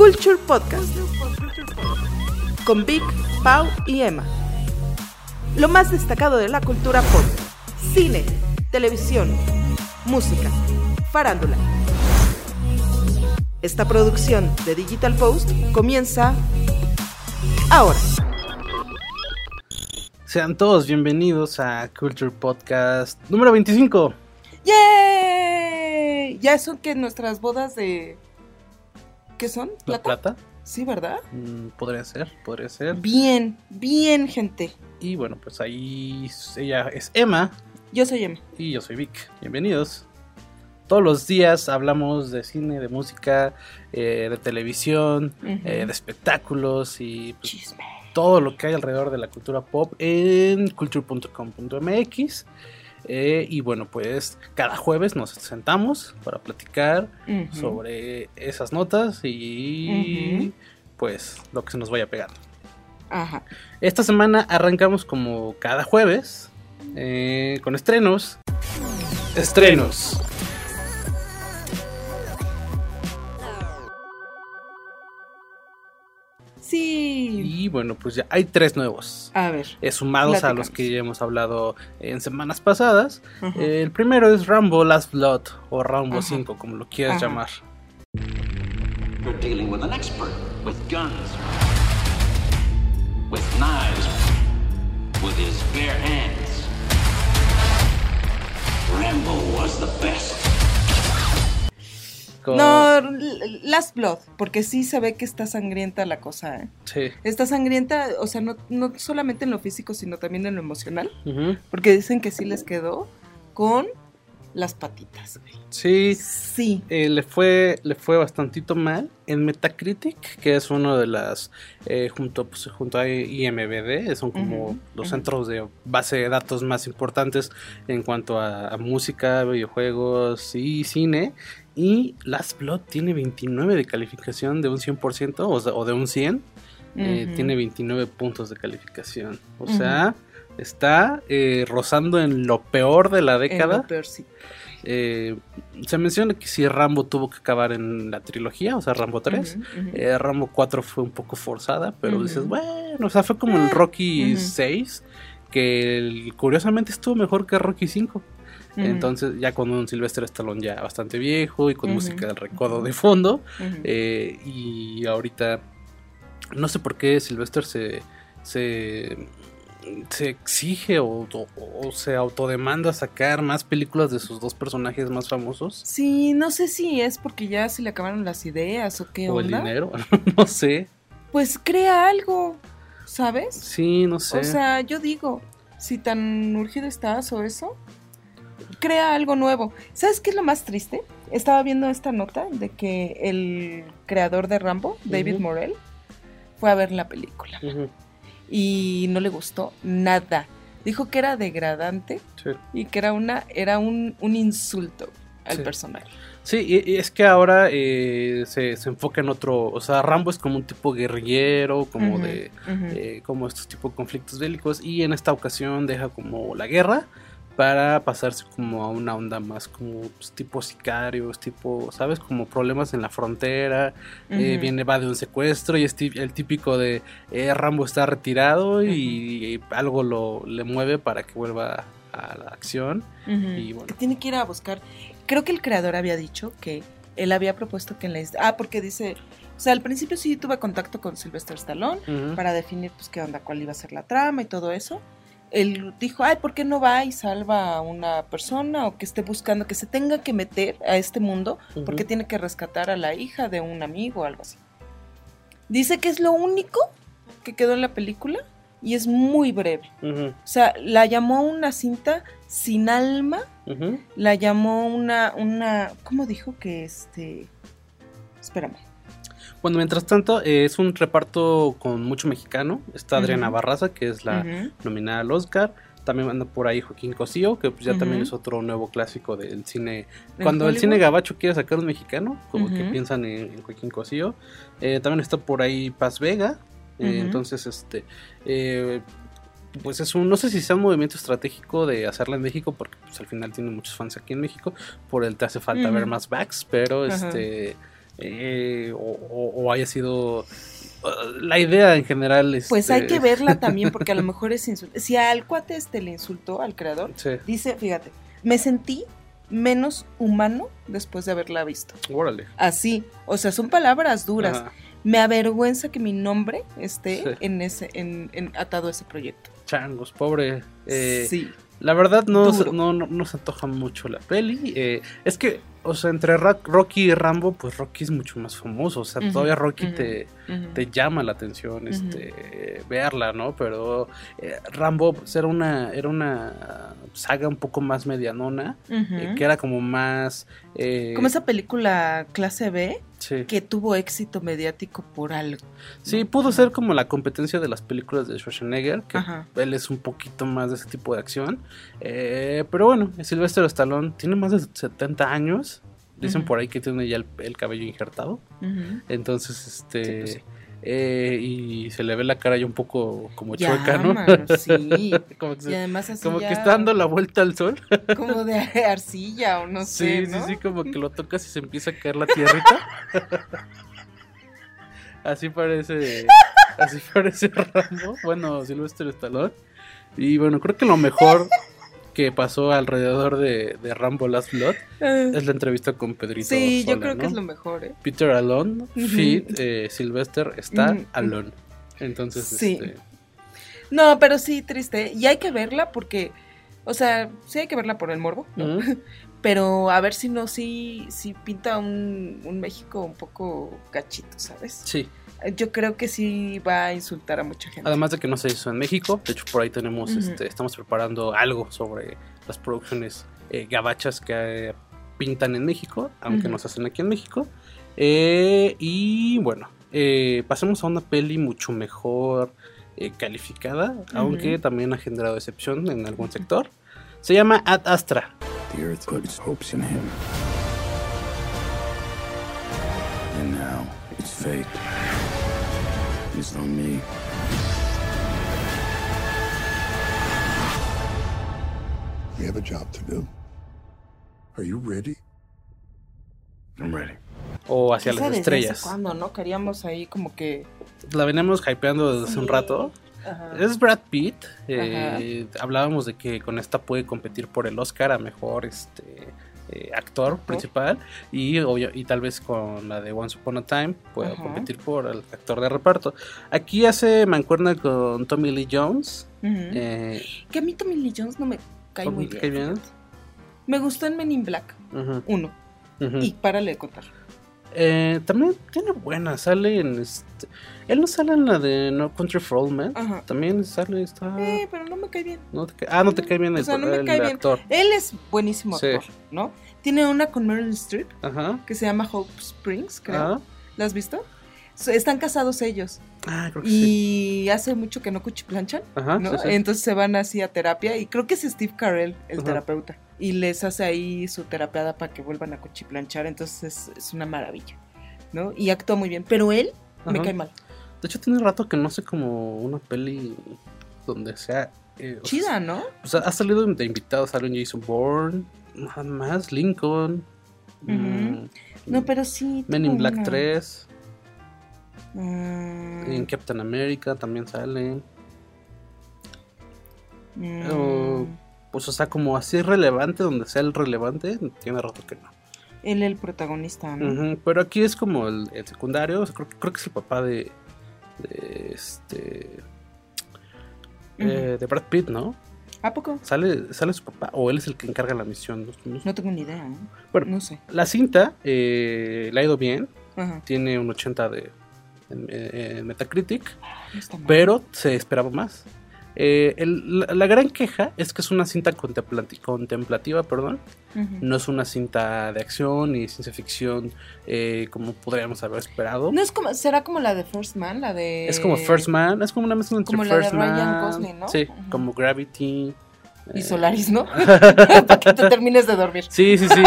Culture Podcast con Vic, Pau y Emma. Lo más destacado de la cultura pop, cine, televisión, música, farándula. Esta producción de Digital Post comienza ahora. Sean todos bienvenidos a Culture Podcast número 25. ¡Yay! Ya son que nuestras bodas de... ¿Qué son? ¿La plata? Sí, ¿verdad? Mm, podría ser, podría ser. Bien, bien, gente. Y bueno, pues ahí ella es Emma Yo soy Emma. y yo soy Vic. Bienvenidos. Todos los días hablamos de cine, de música, eh, de televisión, eh, de espectáculos y pues, Chisme. todo lo que hay alrededor de la cultura pop en culture.com.mx. Eh, y bueno, pues cada jueves nos sentamos para platicar sobre esas notas y pues lo que se nos vaya pegando. Ajá. Esta semana arrancamos como cada jueves eh, con estrenos. Estrenos. Sí. Y bueno, pues ya hay tres nuevos. A ver. eh, sumados a los que ya hemos hablado en semanas pasadas. Ajá. Eh, el primero es Rambo Last Blood o Rambo Ajá. 5, como lo quieras Ajá. llamar. You're dealing with an expert with guns, with knives, with his bare hands. Rambo was the best. Con- No, Last Blood, porque sí se ve que está sangrienta la cosa, ¿eh? Sí. Está sangrienta, o sea, no, no solamente en lo físico, sino también en lo emocional, porque dicen que sí les quedó con las patitas, güey. Sí. Sí. eh, le fue le fue bastantito mal en Metacritic que es uno de las eh, junto pues, junto a IMBD son como los centros de base de datos más importantes en cuanto a, a música videojuegos y cine y Last Blood tiene 29 de calificación de un 100% o, o de un 100 eh, tiene 29 puntos de calificación o sea está eh, rozando en lo peor de la En lo década peorcito. eh, se menciona que si Rambo tuvo que acabar en la trilogía, o sea, Rambo 3. Ujú, ujú. eh, Rambo 4 fue un poco forzada, pero dices, bueno, o sea, fue como el Ah, Rocky ujú. 6, que el- curiosamente estuvo mejor que Rocky 5. Ujú. Entonces, ya con un Sylvester Stallone ya bastante viejo y con música del recodo de fondo, eh, y ahorita, no sé por qué Sylvester se, se, se exige o, o- o se autodemanda sacar más películas de sus dos personajes más famosos. Sí, no sé si es porque ya se le acabaron las ideas o qué o el onda. dinero, no sé. Pues crea algo, ¿sabes? Sí, no sé. O sea, yo digo, si tan urgido estás o eso, crea algo nuevo. ¿Sabes qué es lo más triste? Estaba viendo esta nota de que el creador de Rambo, David. Morell, fue a ver la película y no le gustó nada. Dijo que era degradante sí. y que era una era un, un insulto al Sí. personaje. Sí, y- y es que ahora eh, se, se enfoca en otro, o sea, Rambo es como un tipo guerrillero, como Ujú, de, ujú. eh, como estos tipos de conflictos bélicos, y en esta ocasión deja como la guerra para pasarse como a una onda más como pues, tipo sicarios, tipo, ¿sabes? Como problemas en la frontera, eh, viene, va de un secuestro y es el típico de eh, Rambo está retirado y, y algo lo le mueve para que vuelva a la acción. Y bueno. Que tiene que ir a buscar. Creo que el creador había dicho que él había propuesto que en la Ah, porque dice. O sea, al principio sí tuve contacto con Sylvester Stallone para definir, pues, qué onda, cuál iba a ser la trama y todo eso. Él dijo, ay, ¿por qué no va y salva a una persona o que esté buscando, que se tenga que meter a este mundo porque tiene que rescatar a la hija de un amigo o algo así? Dice que es lo único que quedó en la película y es muy breve. O sea, la llamó una cinta sin alma la llamó una, una, ¿cómo dijo que este? Espérame. Bueno, mientras tanto, eh, es un reparto con mucho mexicano. Está Adriana. Barraza, que es la nominada al Oscar. También anda por ahí Joaquín Cosío, que pues ya también es otro nuevo clásico del cine. ¿En Cuando el cine gabacho quiere sacar un mexicano, como que piensan en, en Joaquín Cosío. Eh, también está por ahí Paz Vega. eh. Entonces, este. eh, pues es un, no sé si sea un movimiento estratégico de hacerla en México, porque pues al final tiene muchos fans aquí en México, por el te hace falta ver más backs, pero este eh, o, o- o haya sido uh, la idea en general. Pues este, hay que verla también, porque a lo mejor es insulto. Si al cuate este le insultó al creador, Sí, dice, fíjate, me sentí menos humano después de haberla visto. órale. Así, o sea, son palabras duras. Ajá. Me avergüenza que mi nombre esté Sí. en ese, en, en- atado a ese proyecto. Changos, pobre. Eh, sí. La verdad no, no, no se antoja mucho la peli. eh, es que, o sea, entre Rocky y Rambo, pues Rocky es mucho más famoso. O sea, todavía Rocky te, Te llama la atención este verla, ¿no? Pero eh, Rambo pues, era una era una saga un poco más medianona, eh, que era como más eh, Como esa película clase B sí. que tuvo éxito mediático por algo. Sí, pudo ser como la competencia de las películas de Schwarzenegger, que Ajá. él es un poquito más de ese tipo de acción. Eh, pero bueno, Sylvester Stallone tiene más de 70 años. Dicen por ahí que tiene ya el, el cabello injertado. Entonces, este. Sí, pues sí. eh, y se le ve la cara ya un poco como Ya, chueca, ¿no? mano, sí. como que, Y además así como ya que está dando la vuelta al sol. como de arcilla o no sí, sé, sí, ¿no? sí, como que lo tocas y se empieza a caer la tierrita. así parece. Así parece Rambo. Bueno, Sylvester Stallone. Y bueno, creo que lo mejor que pasó alrededor de, de Rambo Last Blood Ah. es la entrevista con Pedrito. Sí, yo creo que es lo mejor, ¿eh? Peter Alone, Ujú. Fit, eh, Sylvester está alone. Entonces, Sí. este, No, pero sí, triste. Y hay que verla porque, o sea, sí hay que verla por el morbo. Pero a ver si no, sí, sí pinta un, un México un poco gachito, ¿sabes? sí. Yo creo que sí va a insultar a mucha gente. Además de que no se hizo en México, de hecho por ahí tenemos, este, estamos preparando algo sobre las producciones eh, gabachas que eh, pintan en México, aunque no se hacen aquí en México. Eh, y bueno, eh, pasemos a una peli mucho mejor eh, calificada, aunque también ha generado decepción en algún sector. Se llama Ad Astra. The Earth put its hopes in him. And now it's fate. It's on me. We have a job to do. Are you ready? I'm ready. O hacia las estrellas. hace cuándo, ¿no? Queríamos ahí como que... La venimos hypeando desde hace un Sí. rato. Ajá. Es Brad Pitt. eh, hablábamos de que con esta puede competir por el Oscar a mejor este eh, actor principal y, obvio- y tal vez con la de Once Upon a Time pueda Ajá. competir por el actor de reparto. Aquí hace mancuerna con Tommy Lee Jones. Eh, Que a mí Tommy Lee Jones no me cae ¿no muy bien. Me gustó en Men in Black, uno. Y párale de contar. Eh, también tiene buena, sale en este... Él no sale en la de No Country for Old Men. Ajá. También sale, está... Eh, pero no me cae bien. no te ca- ah, no te cae bien O el, sea, no me el cae bien. actor. Él es buenísimo Sí. actor, ¿no? Tiene una con Meryl Streep Ajá. que se llama Hope Springs, creo. Ah, ¿La has visto? Están casados ellos ah, creo que sí. y hace mucho que no cuchiplanchan, Ajá, ¿no? sí, sí. Entonces se van así a terapia y creo que es Steve Carell el Ajá. terapeuta y les hace ahí su terapiada para que vuelvan a cuchiplanchar, entonces es, es una maravilla, ¿no? Y actúa muy bien, pero él me cae mal. De hecho, tiene rato que no sé como una peli donde sea. eh, sea, Chida, ¿no? o sea, ha salido de invitado, salió Jason Bourne, nada más, Lincoln. mm, No, pero sí. Men in Black una- 3, Mm, en Captain America también sale. mm, Pues, o sea, como así relevante, donde sea el relevante, tiene rato que no. Él el protagonista, ¿no? Pero aquí es como el, el secundario, o sea, creo, que- creo que es el papá de. de este. eh, de Brad Pitt, ¿no? ¿A poco? ¿Sale, ¿Sale su papá o él es el que encarga la misión? No- no sé. No tengo ni idea, ¿eh? Bueno, No sé. la cinta eh, le ha ido bien, Ajá. tiene un 80 de en, en Metacritic, pero se esperaba más. Eh, el- la, la gran queja es que es una cinta contemplati- contemplativa, perdón. No es una cinta de acción ni ciencia ficción eh, como podríamos haber esperado. No es como, será como la de First Man, la de... Es como First Man, es como una mezcla entre Como la de First Ryan Man, Gosling, ¿no? Sí, como Gravity. Y Solaris, ¿no? Para que te termines de dormir. Sí, sí, sí.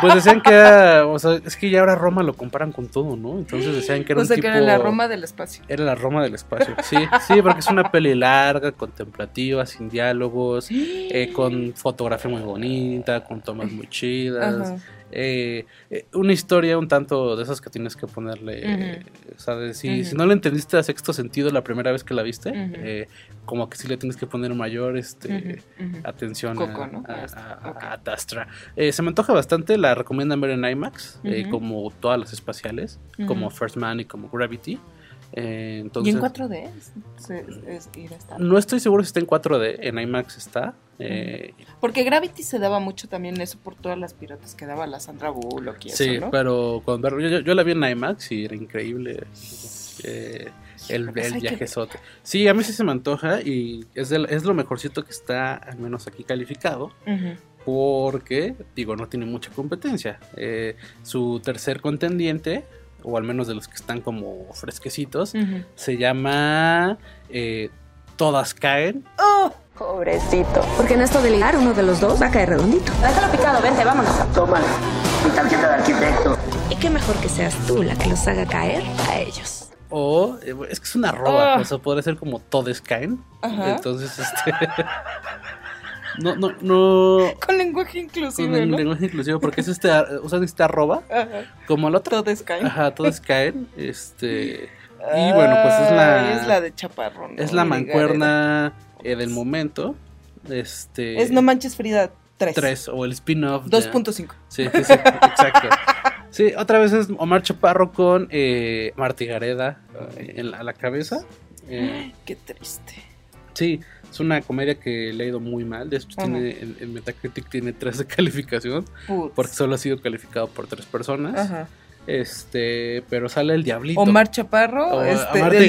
Pues decían que era, o sea, es que ya ahora Roma lo comparan con todo, ¿no? Entonces decían que era O un sea, tipo... que era la Roma del espacio. Era la Roma del espacio. Sí, sí, porque es una peli larga, contemplativa, sin diálogos, eh, con fotografía muy bonita, con tomas muy chidas. Ajá. Eh, eh, una historia un tanto de esas que tienes que ponerle, o sea, de si, si no le entendiste a sexto sentido la primera vez que la viste, eh, como que sí le tienes que poner mayor este, atención Coco, a, ¿no? a- A esta, a- ok. a Ad Astra. Eh, se me antoja bastante, la recomiendan ver en IMAX, eh, como todas las espaciales, como. First Man y como Gravity. Eh, ¿Y en 4D? es- se- es- ir a estar? no estoy seguro si está en 4D, en IMAX está. eh, Porque Gravity se daba mucho también eso por todas las piratas que daba la Sandra Bullock y Sí, eso, ¿no? pero cuando yo, yo- yo la vi en IMAX y era increíble. eh, el, Pues el que viajezote. Sí, a mí sí se me antoja y es, del- es lo mejorcito que está, al menos aquí calificado, porque, digo, no tiene mucha competencia. Eh, su tercer contendiente, o al menos de los que están como fresquecitos, se llama eh, Todas Caen. ¡Oh! Pobrecito. Porque en esto de ligar, uno de los dos va a caer redondito. Déjalo picado, vente, vámonos. Tómale. Mi tarjeta de arquitecto. Y qué mejor que seas tú la que los haga caer a ellos. O, eh, es que es una arroba, Ah. o sea, podría ser como Todes Caen. Ajá. Entonces, este. no, no, no. Con lenguaje Con inclusive, el ¿no? lenguaje inclusivo, porque es este, ar- usan este arroba, Ajá. como el otro. Todos caen. Ajá, todos caen. Este. Y bueno, pues es la. Es la de Chaparro. ¿no? es la mancuerna eh, del momento. Este. Es No Manches Frida 3. 3 o el spin-off. de- 2.5. Sí, sí, sí, exacto. Sí, otra vez es Omar Chaparro con eh, Marty Gareda eh, en la, a la cabeza. Eh, Qué triste. sí, es una comedia que le ha ido muy mal. De hecho, Ajá. tiene, en, en Metacritic tiene 3 de calificación. Porque solo ha sido calificado por tres personas. Ajá. Este, pero sale el diablito. Omar Chaparro, O- este, Gareda.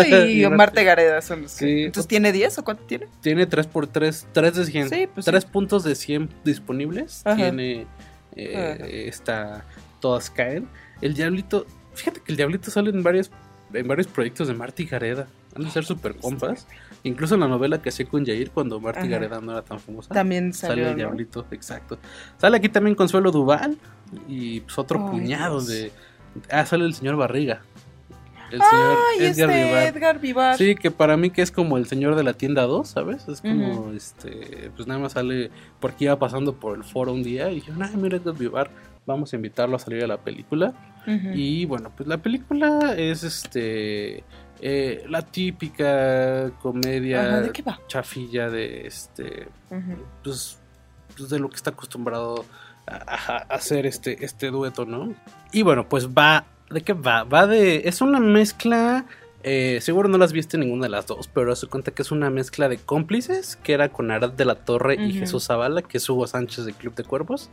Diablito y Y Omar Marte- Gareda son los que-. Entonces, ¿tiene 10 o cuánto tiene? Tiene 3 por 3, 3 de 100. Sí, pues 3 sí. puntos de 100 disponibles. Ajá. Tiene eh, esta todas caen. El diablito, fíjate que el diablito sale en varios en varios proyectos de Marty Gareda. Han de ser super compas. Incluso en la novela que hacía con Jair cuando Marty Ajá. Gareda no era tan famosa. También Sale salió, el ¿no? diablito, exacto. Sale aquí también Consuelo Duval y pues otro puñado Dios. de Ah, sale el señor Barriga. El señor Ay, Edgar este Vivar. Edgar Vivar. Sí, que para mí que es como el señor de la tienda 2, ¿sabes? Es como, este, pues nada más sale porque iba pasando por el foro un día y dijeron, ay, mira Edgar Vivar, vamos a invitarlo a salir a la película. Y bueno, pues la película es, este, eh, la típica comedia Ajá, ¿de qué va? chafilla de, este, pues, pues, de lo que está acostumbrado a, hacer este, este dueto, ¿no? Y bueno, pues va, ¿de qué va? Va de, es una mezcla, eh, seguro no las viste ninguna de las dos, pero se cuenta que es una mezcla de cómplices, que era con Arad de la Torre y. Jesús Zavala, que es Hugo Sánchez de Club de Cuervos,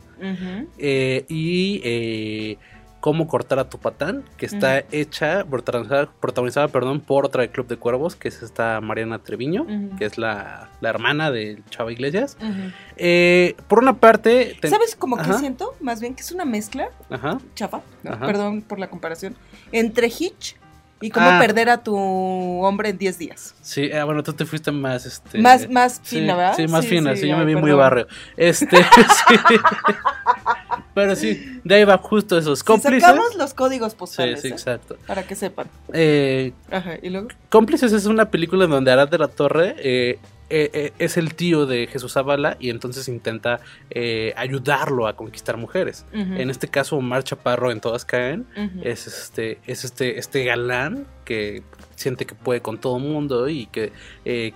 eh, y eh, Cómo cortar a tu patán, que está hecha, protagonizada, protagonizada, perdón, por otra de Club de Cuervos, que es esta Mariana Treviño, que es la, la hermana de Chava Iglesias. Eh, por una parte. ¿Sabes como que siento? Más bien que es una mezcla, Ajá. Ajá. perdón por la comparación, entre Hitch y cómo Ah. perder a tu hombre en 10 días. Sí, ah, bueno, tú te fuiste más. Este, Más- más sí, fina, ¿verdad? Sí, más Sí, fina, sí, sí, yo me vi muy barrio. Este, sí. Pero sí, de ahí va justo esos Si cómplices. sacamos los códigos Sí, postales, sí, ¿eh? exacto. para que sepan. Eh, Ajá, y luego. Cómplices es una película en donde Arad de la Torre eh, eh, eh, es el tío de Jesús Zavala y entonces intenta eh, ayudarlo a conquistar mujeres. En este caso, Omar Chaparro en Todas Caen es este, es este, este galán que siente que puede con todo mundo y que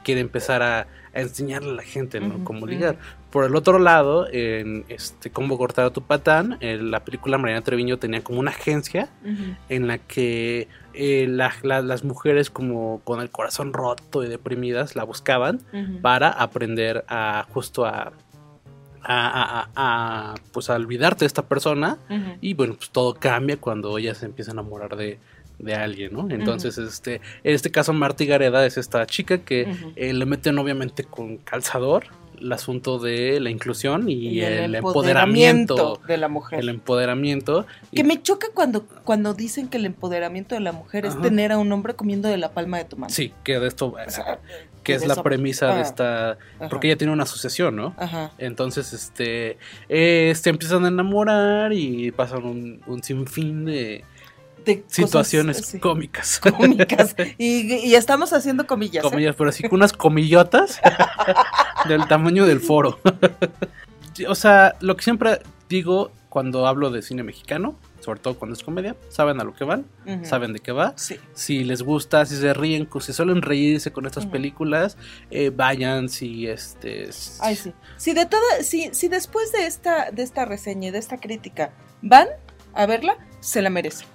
quiere empezar a, a enseñarle a la gente cómo ligar. Por el otro lado, en este Cómo cortar a tu patán, en la película Mariana Treviño tenía como una agencia en la que eh, la- la- las mujeres como con el corazón roto y deprimidas la buscaban para aprender a justo a, a, a- pues a olvidarte de esta persona. Y bueno pues todo cambia cuando ella se empieza a enamorar de, de alguien, ¿no? Entonces, este, en este caso Marty Gareda es esta chica que eh, le meten obviamente con calzador el asunto de la inclusión y, Y el, empoderamiento, de la mujer. el empoderamiento y- Que me choca cuando, cuando dicen que el empoderamiento de la mujer es tener a un hombre comiendo de la palma de tu mano. Sí, que de esto, O sea, que es la eso- premisa de Ah, esta, ajá. porque ella tiene una asociación, ¿no? Ajá. Entonces, este, eh, se empiezan a enamorar y pasan un, un sinfín de De situaciones cómicas. cómicas. Y, y estamos haciendo comillas. ¿eh? Comillas, pero así con unas comillotas del tamaño del foro. O sea, lo que siempre digo, cuando hablo de cine mexicano, sobre todo cuando es comedia, saben a lo que van, saben de qué va. Sí. Si les gusta, si se ríen, si suelen reírse con estas películas, eh, vayan, si este... Ay, sí. Si de toda, si, si después de esta, de esta reseña y de esta crítica van a verla, se la merecen.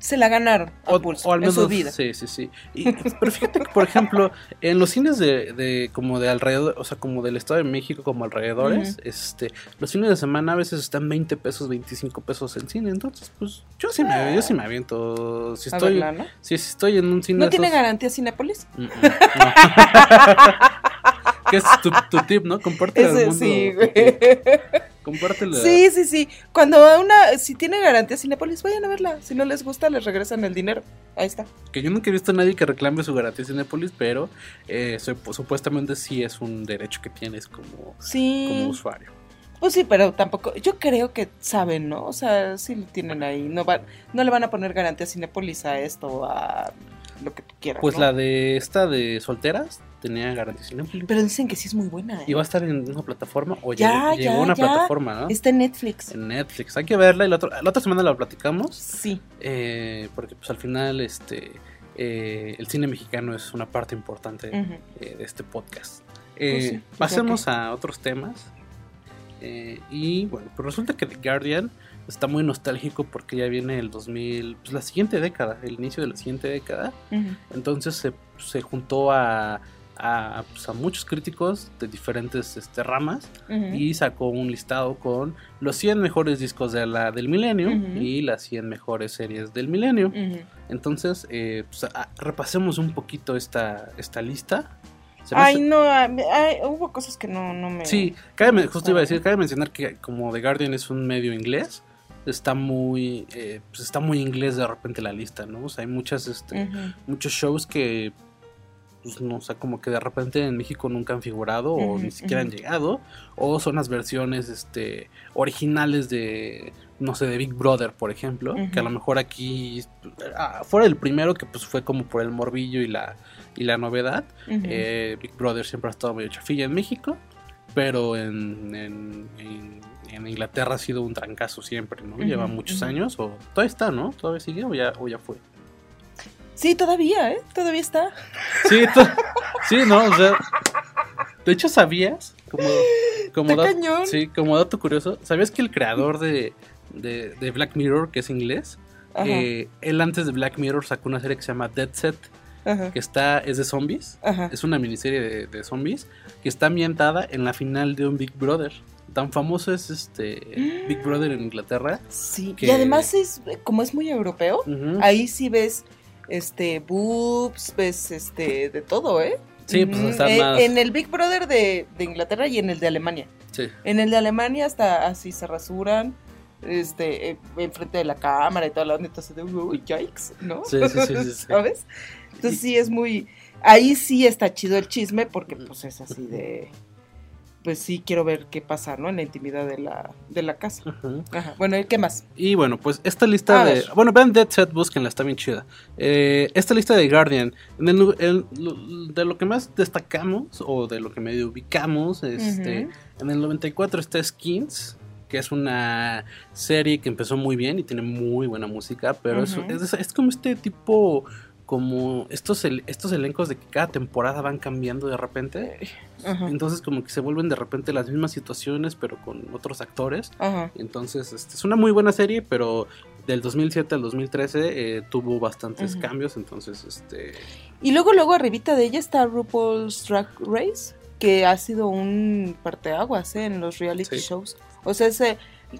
Se la ganaron a O, pulso o al en menos, su vida. sí, sí, sí. Y- pero fíjate que, por ejemplo, en los cines de, de como de alrededor, o sea, como del Estado de México, como alrededores, este, los fines de semana a veces están 20 pesos, 25 pesos en cine. Entonces, pues, yo sí me, yo sí me aviento. Si estoy, verla, ¿no? si, si estoy en un cine. ¿No tiene garantía Cinépolis? Mm, mm, no. ¿Qué es tu, tu tip, no? Comparte al Ese mundo. sí, güey. Compártela. Sí, sí, sí. Cuando una, si tiene garantía Cinépolis, vayan a verla. Si no les gusta, les regresan el dinero. Ahí está. Que yo nunca he visto a nadie que reclame su garantía Cinépolis, pero eh, sup- supuestamente sí es un derecho que tienes como, Sí. como usuario. Pues sí, pero tampoco, yo creo que saben, ¿no? O sea, sí lo tienen ahí. No, va, no le van a poner garantía Cinépolis a esto a lo que tú quieras. Pues ¿no? la de esta de solteras tenía garantía Cinépolis. Pero dicen que sí es muy buena. ¿eh? ¿Y va a estar en una plataforma o Ya, llegó, ya, a una ya. plataforma, no? Está en Netflix. En Netflix. Hay que verla y la otra, la otra semana la platicamos. Sí. eh, porque pues al final este eh, el cine mexicano es una parte importante eh, de este podcast. Pues Eh, sí, pasemos a otros temas. Eh, y bueno, pues resulta que The Guardian está muy nostálgico porque ya viene el 2000, pues la siguiente década, el inicio de la siguiente década. Entonces se, se juntó a, a, pues, a muchos críticos de diferentes este, ramas y sacó un listado con los 100 mejores discos de la, del milenio y las 100 mejores series del milenio. Entonces, eh, pues, a- repasemos un poquito esta, esta lista. Ay, hace- no, ay, hubo cosas que no, no me. Sí, cabe, justo iba a decir, cabe mencionar que como The Guardian es un medio inglés, está muy, eh, pues está muy inglés de repente la lista, ¿no? O sea, hay muchas, este, muchos shows que, pues no, o sea, como que de repente en México nunca han figurado o ni siquiera han llegado, o son las versiones, este, originales de, no sé, de Big Brother, por ejemplo, que a lo mejor aquí, ah, fuera el primero que pues fue como por el morbillo y la, y la novedad, eh, Big Brother siempre ha estado medio chafilla en México, pero en, en- en- en Inglaterra ha sido un trancazo siempre, ¿no? Lleva muchos años, o todavía está, ¿no? ¿Todavía sigue o ya, o ya fue? Sí, todavía, ¿eh? Todavía está. Sí, to- sí, no, o sea, de hecho sabías, como, como, Está dat- cañón. sí, como dato curioso, ¿sabías que el creador de, de, de Black Mirror, que es inglés, eh, él antes de Black Mirror sacó una serie que se llama Dead Set, Ajá. que está, es de zombies, Ajá. es una miniserie de, de zombies que está ambientada en la final de un Big Brother. Tan famoso es este Big Brother en Inglaterra. Sí. que- Y además es, como es muy europeo, ahí sí ves este boobs, ves este de todo, ¿eh? Sí, pues, está Eh, más- En el Big Brother de, de Inglaterra y en el de Alemania. Sí. En el de Alemania hasta así se rasuran, este, eh, enfrente de la cámara y toda la onda, entonces de uy, yikes, ¿no? Sí, sí, sí. ¿Sabes? Entonces sí es muy, ahí sí está chido el chisme porque pues es así de, pues sí quiero ver qué pasa, ¿no? En la intimidad de la, de la casa. Ujú. Ajá. Bueno, ¿y qué más? Y bueno, pues esta lista A de. ver. Bueno, vean Dead Set, búsquenla, está bien chida. Eh, esta lista de Guardian, en el de lo que más destacamos, o de lo que medio ubicamos, este, en el 94 está Skins, que es una serie que empezó muy bien y tiene muy buena música, pero es, es como este tipo. Como estos, estos elencos de que cada temporada van cambiando de repente. Ajá. Entonces, como que se vuelven de repente las mismas situaciones, pero con otros actores. Ajá. Entonces, este, es una muy buena serie, pero del 2007 al 2013 eh, tuvo bastantes cambios, entonces, este... Y luego, luego arribita de ella está RuPaul's Drag Race, que ha sido un parteaguas ¿eh? en los reality Sí. shows. O sea, ese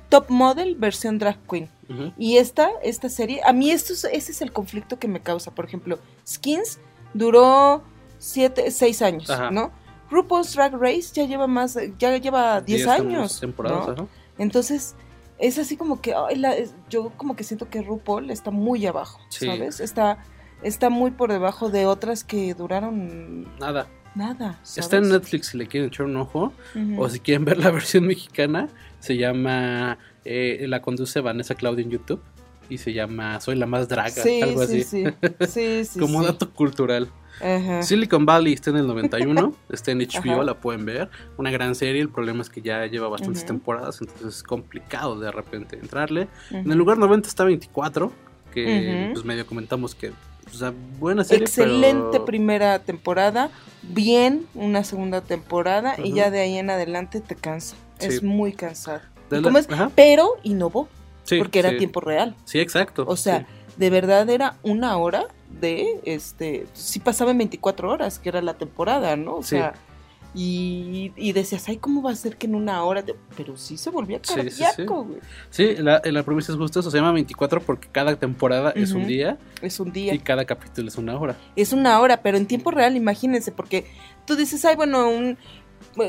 top model versión drag queen. Y esta, esta serie, a mí esto es- ese es el conflicto que me causa. Por ejemplo, Skins duró siete, seis años, Ajá. ¿no? RuPaul's Drag Race ya lleva más, ya lleva 10 Diez años. temporadas, ¿no? Entonces, es así como que, ay, la- es- yo como que siento que RuPaul está muy abajo, Sí. ¿sabes? Está, está muy por debajo de otras que duraron Nada. Nada. ¿sabes? Está en Netflix si le quieren echar un ojo, o si quieren ver la versión mexicana, se llama... eh, la conduce Vanessa Claudia en YouTube. y se llama Soy la más draga, Sí, algo sí, así. sí. Sí, Como dato cultural. Ajá. Silicon Valley está en el 91, está en HBO, la pueden ver. Una gran serie, el problema es que ya lleva bastantes temporadas, entonces es complicado de repente entrarle. En el lugar 90 está 24, que pues medio comentamos que o sea, buena serie, Excelente pero- primera temporada, bien una segunda temporada y ya de ahí en adelante te cansa. Es muy cansado. Pero innovó, Sí, porque era sí. tiempo real. Sí, exacto. O sea, de verdad era una hora de, este, sí pasaba en 24 horas, que era la temporada, ¿no? O sea, y, y decías, ay, ¿cómo va a ser que en una hora? de-?" Pero sí se volvía Sí, sí, sí. cardíaco, güey. Sí, la, la premisa es justa, eso se llama 24 porque cada temporada es un día Es un día. y cada capítulo es una hora. es una hora, pero en tiempo real, imagínense, porque tú dices, ay, bueno, un,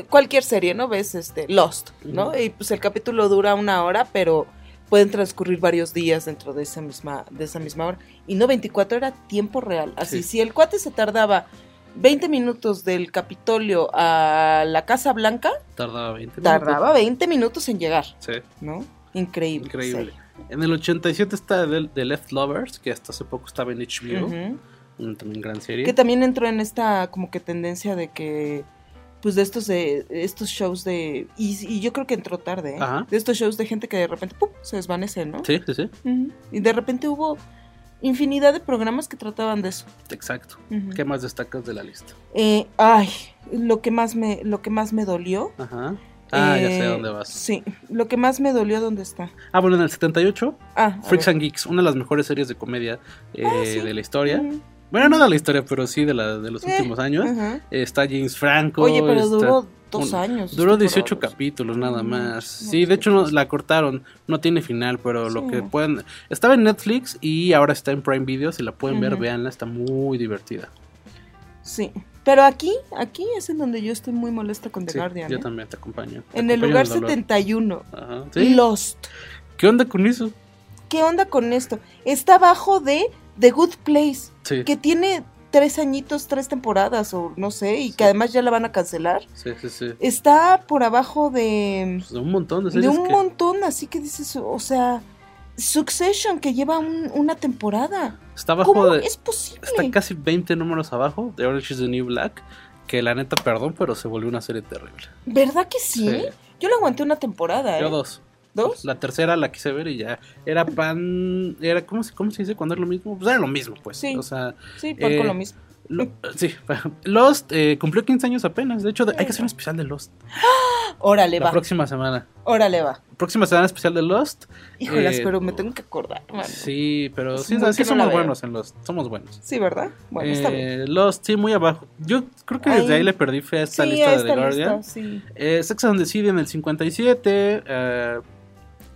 cualquier serie, ¿no? Ves este Lost, ¿no? Y pues el capítulo dura una hora, pero pueden transcurrir varios días dentro de esa misma, de esa misma hora. Y no 24 era tiempo real. Así, Sí. si el cuate se tardaba 20 minutos del Capitolio a la Casa Blanca, Tardaba 20 minutos. tardaba 20 minutos en llegar, Sí, ¿no? Increíble. increíble. En el 87 está The, The Left Lovers, que hasta hace poco estaba en HBO, una también gran serie. Que también entró en esta como que tendencia de que pues de estos de estos shows de y, y yo creo que entró tarde, ¿eh? Ajá. de estos shows de gente que de repente ¡pum! se desvanece, ¿no? Sí, sí, sí. Y de repente hubo infinidad de programas que trataban de eso. exacto. ¿Qué más destacas de la lista? Eh, ay, lo que más me lo que más me dolió. Ajá. Ah, ya sé eh, dónde vas. Sí, lo que más me dolió dónde está. Ah, bueno, en el 78, Ah, Freaks and Geeks, una de las mejores series de comedia eh, Ah, sí. de la historia. Bueno, no de la historia, pero sí de, la, de los Eh, últimos años. Ajá. Está James Franco. Oye, pero está- duró dos un- años. Duró sus 18 temporadas. capítulos nada Mm, más. no, Sí, de hecho no, la cortaron. No tiene final, pero lo que pueden... Estaba en Netflix y ahora está en Prime Video. Si la pueden ver, véanla. Está muy divertida. Sí. Pero aquí, aquí es en donde yo estoy muy molesta con The Sí, Guardian. yo ¿eh? también te acompaño. Te En el lugar dolor. 71. Ajá. ¿Sí? Lost. ¿Qué onda con eso? ¿Qué onda con esto? Está abajo de The Good Place, Sí. que tiene tres añitos, tres temporadas, o no sé, y que además ya la van a cancelar. Sí, sí, sí. Está por abajo de, Pues de un montón de un que- montón, así que dices, o sea, Succession, que lleva un- una temporada. Está abajo ¿Cómo de... es posible? Está casi 20 números abajo de Orange is the New Black. Que la neta, perdón, pero se volvió una serie terrible. ¿Verdad que sí? Sí. Yo le aguanté una temporada, ¿eh? Yo dos. ¿Dos? La tercera la quise ver y ya. Era pan. Era, ¿cómo, se- ¿Cómo se dice cuando es lo mismo? Pues era lo mismo, pues. Sí. O sea, Sí, Eh, con lo mismo. lo- sí. Lost eh, cumplió 15 años apenas. De hecho, de- hay que hacer un especial de Lost. Órale, La va. próxima semana. Órale, va. Próxima semana especial de Lost. Híjolas, Eh, pero me tengo que acordar, mano. Sí, pero sí, sí no la somos buenos en Lost. Somos buenos. Sí, ¿verdad? Bueno, está bien. Eh, Lost, sí, muy abajo. Yo creo que desde ahí le perdí fe a esta sí, lista de The Guardian. lista, sí. Eh, Sex and the City en el 57.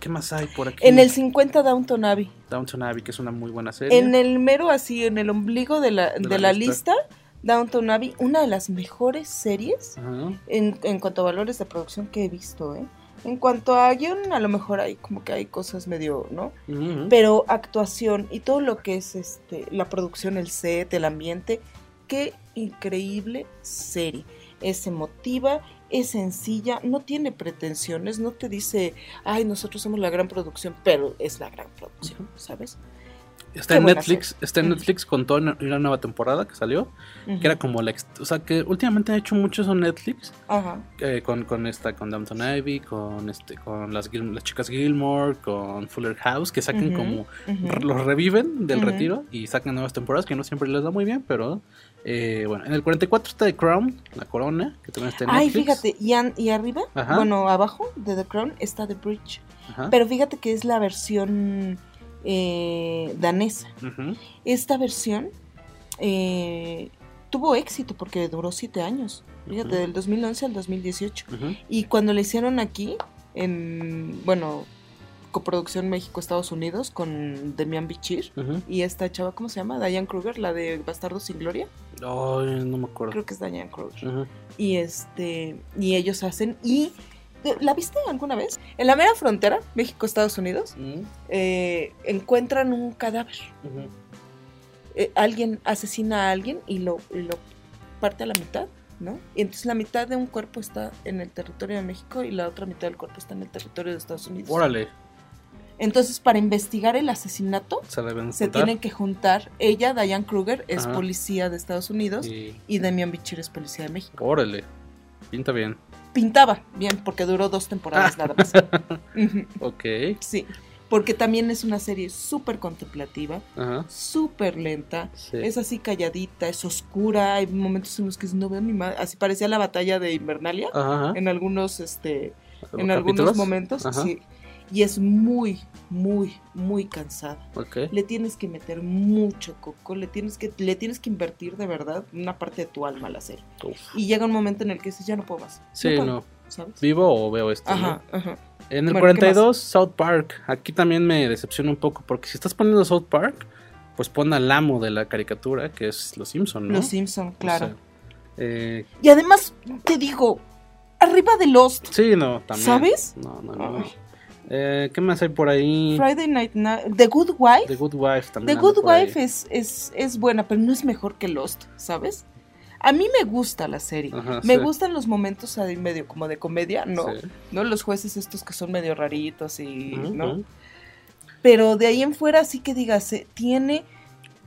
¿Qué más hay por aquí? En el 50 Downton Abbey. Downton Abbey, que es una muy buena serie. En el mero así, en el ombligo de la, de la la lista. lista, Downton Abbey, una de las mejores series Ajá. en, en cuanto a valores de producción que he visto, ¿eh? En cuanto a guion, a lo mejor hay como que hay cosas medio, ¿no? Pero actuación y todo lo que es este la producción, el set, el ambiente, qué increíble serie. Es emotiva, es sencilla, no tiene pretensiones, no te dice, ay, nosotros somos la gran producción, pero es la gran producción, ¿sabes? Está qué en Netflix, está en. Netflix con toda una, una nueva temporada que salió, que era como la, o sea, que últimamente ha hecho mucho eso en Netflix, eh, con, con esta, con Downton Abbey, con este, con las, chicas Gilmore, con Fuller House, que sacan Ujú, como, ujú. r- los reviven del retiro y sacan nuevas temporadas que no siempre les da muy bien, pero eh, bueno, en el 44 está The Crown, la corona, que también está en Ay, Netflix. fíjate, y, an- y arriba, Ajá. bueno, abajo de The Crown está The Bridge. Ajá. Pero fíjate que es la versión eh, danesa. Esta versión eh, tuvo éxito porque duró siete años. Fíjate, del 2011 al 2018. Ujú. Y cuando le hicieron aquí, en, bueno, coproducción México-Estados Unidos con Demian Bichir y esta chava, ¿cómo se llama? Diane Kruger, la de Bastardo sin Gloria. Ay, no me acuerdo. Creo que es Diane Kruger. Y este, y ellos hacen, y ¿la viste alguna vez? En la mera frontera, México-Estados Unidos, eh, encuentran un cadáver. Eh, alguien asesina a alguien y lo, y lo parte a la mitad, ¿no? Y entonces la mitad de un cuerpo está en el territorio de México y la otra mitad del cuerpo está en el territorio de Estados Unidos. Órale. Entonces, para investigar el asesinato, Se tienen que juntar. Ella, Diane Kruger, es Ajá. policía de Estados Unidos Y- y Demian Bichir es policía de México. Órale. Pinta bien. Pintaba bien porque duró dos temporadas Ah. nada más. Ok. sí, porque también es una serie súper contemplativa, súper lenta. Sí. Es así calladita, es oscura. Hay momentos en los que no veo ni más. Así parecía la batalla de Invernalia Ajá. en algunos, este, ¿Los en algunos momentos. Ajá. Sí. Y es muy, muy, muy cansada. Le tienes que meter mucho coco, le tienes que, le tienes que invertir de verdad una parte de tu alma a la serie. Uf. Y llega un momento en el que dices, ya no puedo más. Sí, puedo", no. ¿Sabes? ¿Vivo o veo esto? Ajá, no? ajá. En el Bueno, ¿qué 42, South Park. Aquí también me decepciona un poco porque si estás poniendo South Park, pues pon al amo de la caricatura, que es Los Simpson, ¿no? Los Simpson, claro. O sea, eh, y además, te digo, arriba de Lost, sí, no, también. ¿Sabes? No, no, no. Ay. Eh, ¿Qué más hay por ahí? Friday Night Night, The Good Wife. The Good Wife The también. Good por ahí. Wife es, es, es buena, pero no es mejor que Lost, ¿sabes? A mí me gusta la serie. Ajá, me sí. gustan los momentos ahí medio como de comedia, ¿no? Sí. ¿No? Los jueces estos que son medio raritos y, ¿no? Pero de ahí en fuera sí que digas, tiene,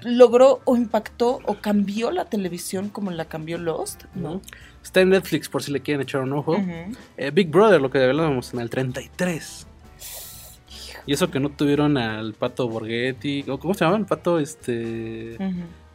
logró o impactó o cambió la televisión como la cambió Lost, ¿no? Está en Netflix por si le quieren echar un ojo. Eh, Big Brother, lo que hablábamos en el 33. Y eso que no tuvieron al pato Borghetti. ¿o ¿Cómo se llama? El pato este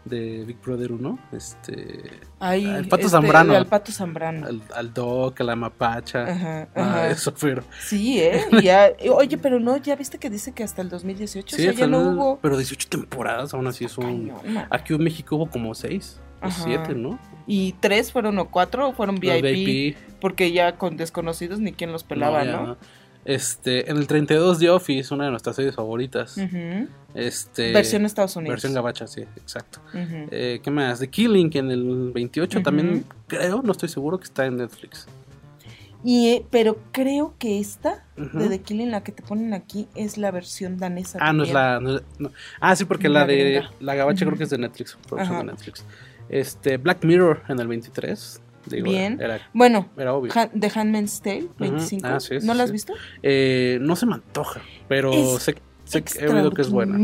de Big Brother 1. Este. Ahí, Al Pato este, Zambrano. Al pato Zambrano. Al, al Doc, a la Mapacha. Ajá, Ah, eso fueron. Sí, ¿eh? Ya- oye, pero no, ya viste que dice que hasta el 2018, o sea, ya no el- hubo... Pero 18 temporadas, aún así es un. Aquí en México hubo como 6 o Ajá. 7, ¿no? Y tres fueron o cuatro fueron Los VIP, porque ya con desconocidos ni quien los pelaba, ya ¿no? Este, en el 32 The Office, una de nuestras series favoritas. Ujú. Este, Versión Estados Unidos. Versión gabacha, sí, exacto. Ujú. Eh, ¿Qué más? The Killing en el 28 Ujú. también creo, no estoy seguro que está en Netflix. Y, eh, pero creo que esta, de The Killing, la que te ponen aquí, es la versión danesa. Ah, no es la. no es- no. Ah, sí, porque La la, de gringa. la gabacha creo que es de Netflix, producción de Netflix. Este, Black Mirror en el 23. Digo, Bien. Era, Bueno, era obvio. The Handmaid's Tale, 25. Ah, sí, sí, ¿No la has visto? Eh, no se me antoja, pero Es sé, sé que he oído que es buena.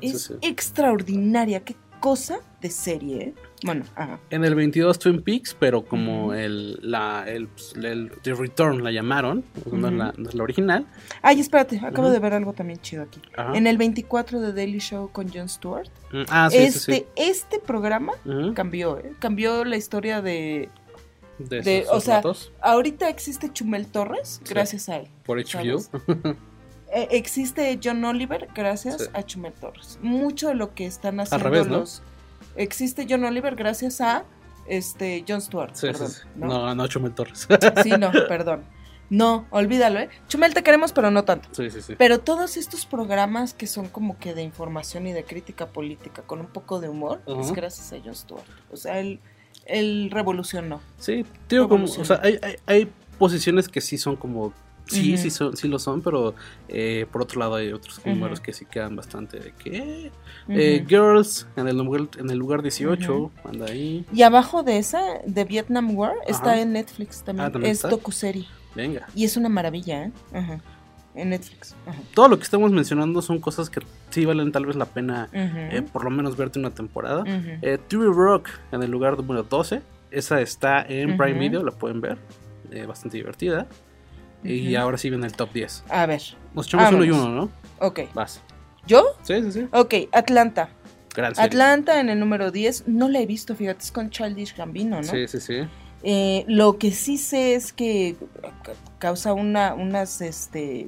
Es extraordinaria. Qué cosa de serie, ¿eh? Bueno, ajá. En el 22 Twin Peaks, pero como el, la, el, el The Return la llamaron, no, es la, no es la original. Ay, espérate, acabo de ver algo también chido aquí. En el 24 de Daily Show con Jon Stewart, Mm, Ah, sí, este, sí, sí. este programa cambió, ¿eh? Cambió la historia de... De, de- o sea, Ahorita existe Chumel Torres, Sí. gracias a él. por HBO. Eh, existe John Oliver gracias Sí. a Chumel Torres. Mucho de lo que están haciendo revés, ¿no? los... Existe John Oliver gracias a este Jon Stewart. Sí, perdón, sí. ¿no? No, no, Chumel Torres. Sí, no, perdón. No, olvídalo, ¿eh? Chumel te queremos, pero no tanto. sí, sí, sí. Pero todos estos programas que son como que de información y de crítica política con un poco de humor, es gracias a Jon Stewart. O sea, él, él revolucionó. Sí, digo, como, o sea, hay, hay, hay posiciones que sí son como, sí, Ujú. sí, son, sí lo son, pero eh, por otro lado hay otros números que sí quedan bastante de que... Eh, Ujú. Girls, en el, lugar, en el lugar 18, Ujú. anda ahí, Y abajo de esa, de Vietnam War, está en Netflix también. Ah, ¿también es está? docuserie. venga. Y es una maravilla, ¿eh? Ajá. En Netflix. Ajá. Todo lo que estamos mencionando son cosas que sí valen tal vez la pena, eh, por lo menos verte una temporada. Ujú. Eh, Theory Rock, en el lugar número 12, esa está en Prime. Video, la pueden ver, eh, bastante divertida. Y ahora sí viene el top 10. A ver, Nos echamos uno y uno, ¿no? ok. Vas. ¿Yo? Sí, sí, sí. Ok, Atlanta. Gran serie. Atlanta en el número 10. No la he visto, fíjate, es con Childish Gambino, ¿no? Sí, sí, sí. Eh, lo que sí sé es que ca- causa una, unas, este,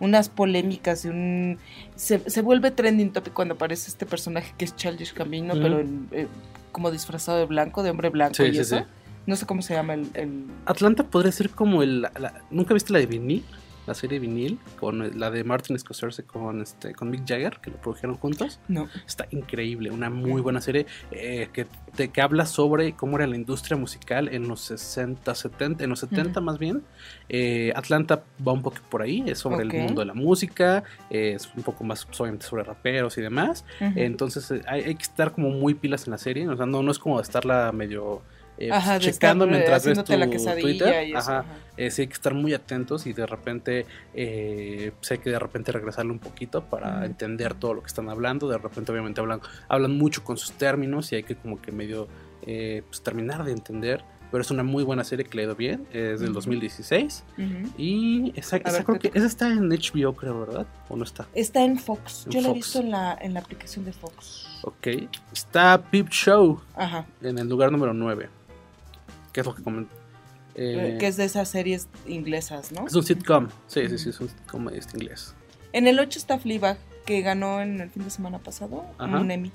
unas polémicas y un se, se vuelve trending topic cuando aparece este personaje que es Childish Gambino, Ujú. pero en, eh, como disfrazado de blanco, de hombre blanco Sí, y sí, eso. sí. No sé cómo se llama el, el- Atlanta podría ser como el. la- ¿Nunca viste la de vinil? La serie vinil, con el- la de Martin Scorsese con, este, con Mick Jagger, que lo produjeron juntos. no. Está increíble, una muy buena serie eh, que, de, que habla sobre cómo era la industria musical en los 60, 70, en los 70 más bien. Eh, Atlanta va un poco por ahí, es sobre el mundo de la música, eh, es un poco más obviamente sobre raperos y demás. Entonces eh, hay, hay que estar como muy pilas en la serie, o sea, no, no es como estarla medio eh, Ajá, checando estar, mientras ves tu la Twitter. y eso, Ajá. ajá. Eh, sí hay que estar muy atentos y de repente eh, pues hay que de repente regresarle un poquito para entender todo lo que están hablando. De repente obviamente hablan, hablan mucho con sus términos y hay que como que medio eh, pues, terminar de entender. Pero es una muy buena serie que le ha ido bien. Es del Ujú. 2016. Ujú. Y esa, esa ver, creo que esa está en HBO, creo, ¿verdad? ¿O no está? Está en Fox. En Yo la he Fox. visto en la, en la aplicación de Fox. Ok. Está Peep Show Ajá. en el lugar número 9. ¿Qué es lo que comenté? Eh, que es de esas series inglesas, ¿no? es un sitcom. Sí, sí, sí, es un sitcom este inglés. En el 8 está Fleabag, que ganó en el fin de semana pasado Ajá. un Emmy.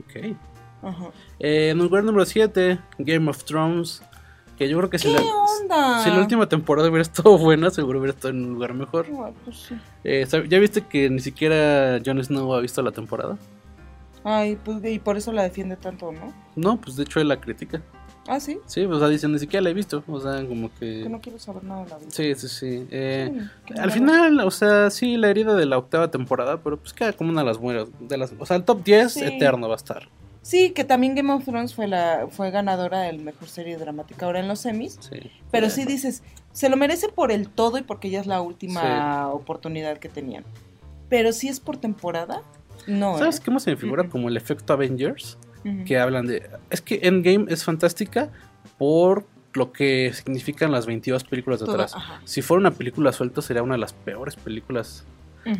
Ok. Ajá. Eh, en el lugar número 7, Game of Thrones. Que yo creo que si ¿Qué la, onda? si la última temporada hubiera estado buena, seguro hubiera estado en un lugar mejor. Ah, pues sí. Eh, ¿sab- ¿Ya viste que ni siquiera Jon Snow ha visto la temporada? Ay, pues y por eso la defiende tanto, ¿no? No, pues de hecho él la critica. Ah, sí. Sí, o sea, dicen ni siquiera la he visto. O sea, como que. Que no quiero saber nada de la vida. Sí, sí, sí. Eh, Sí, qué al final, o sea, sí, la herida de la octava temporada, pero pues queda como una de las buenas. De las, o sea, el top 10 Sí. eterno va a estar. Sí, que también Game of Thrones fue la fue ganadora del mejor serie dramática ahora en los semis. Sí. Pero sí dices, se lo merece por el todo y porque ya es la última oportunidad que tenían. Pero si es por temporada, no. ¿Sabes ¿eh? cómo se me figura? Como el efecto Avengers. Que hablan de... Es que Endgame es fantástica por lo que significan las 22 películas de Todo, atrás. ajá. Si fuera una película suelta sería una de las peores películas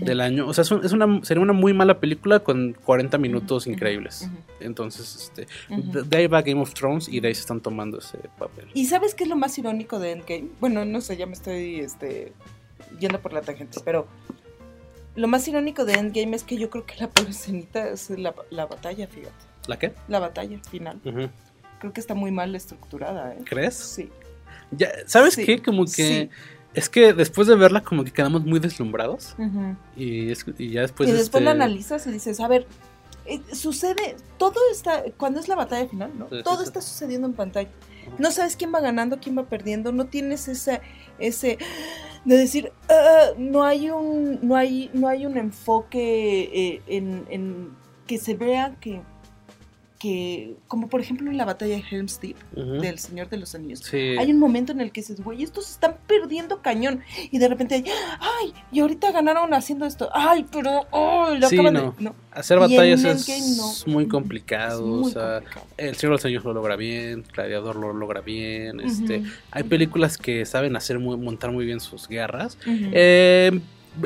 del año. O sea, es, un- es una, sería una muy mala película con 40 minutos increíbles. Entonces, este, de ahí va Game of Thrones y de ahí se están tomando ese papel. ¿Y sabes qué es lo más irónico de Endgame? Bueno, no sé, ya me estoy este, yendo por la tangente, pero lo más irónico de Endgame es que yo creo que la peor escenita es la, la batalla, fíjate. ¿La qué? La batalla final. Creo que está muy mal estructurada, ¿eh? ¿Crees? Sí. Ya, ¿Sabes Sí, qué? Como que... sí. Es que después de verla como que quedamos muy deslumbrados y, es- y ya después... y después este, la analizas y dices, a ver, eh, sucede, todo está, cuando es la batalla final, ¿no? Sí, todo está sucediendo en pantalla. No sabes quién va ganando, quién va perdiendo, no tienes ese, ese de decir, "Ah, no hay un, no hay, no hay un enfoque eh, en, en que se vea que, que, como por ejemplo en la batalla de Helm's Deep, del Señor de los Anillos. Sí. Hay un momento en el que dices, güey, estos están perdiendo cañón. Y de repente, ay, y ahorita ganaron haciendo esto. Ay, pero, ay, lo Sí, acaban no. de. No, Hacer batallas es no. muy Es complicado. muy o sea, complicado. El Señor de los Anillos lo logra bien, Gladiador lo logra bien. Este, hay películas que saben hacer muy, montar muy bien sus guerras. Eh,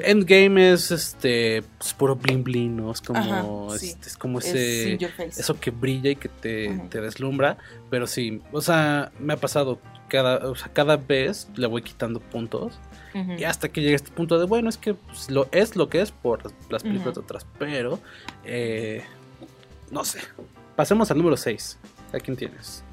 Endgame es este pues, puro bling bling, ¿no? Es como, Ajá, sí. este, es como Es ese eso que brilla y que te, te deslumbra. Pero sí, o sea, me ha pasado cada, o sea, cada vez le voy quitando puntos. Y hasta que llegue a este punto de, bueno, es que pues, lo, es lo que es por las películas de atrás. Pero, eh, no sé. Pasemos al número 6. ¿A quién tienes?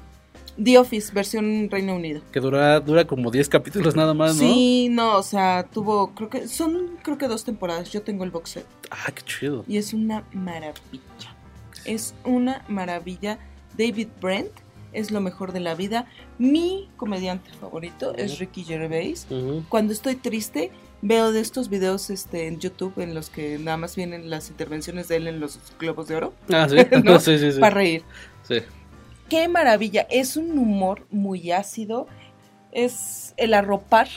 The Office, versión Reino Unido. Que dura, dura como 10 capítulos nada más, ¿no? Sí, no, o sea, tuvo, creo que, son creo que dos temporadas. Yo tengo el box set. Ah, qué chido. Y es una maravilla. Es una maravilla. David Brent es lo mejor de la vida. Mi comediante favorito es. Ricky Gervais. Cuando estoy triste, veo de estos videos este, en YouTube en los que nada más vienen las intervenciones de él en los Globos de Oro Ah, sí. ¿No? sí, sí, sí. para reír. Sí. ¡Qué maravilla! Es un humor muy ácido. Es el arropar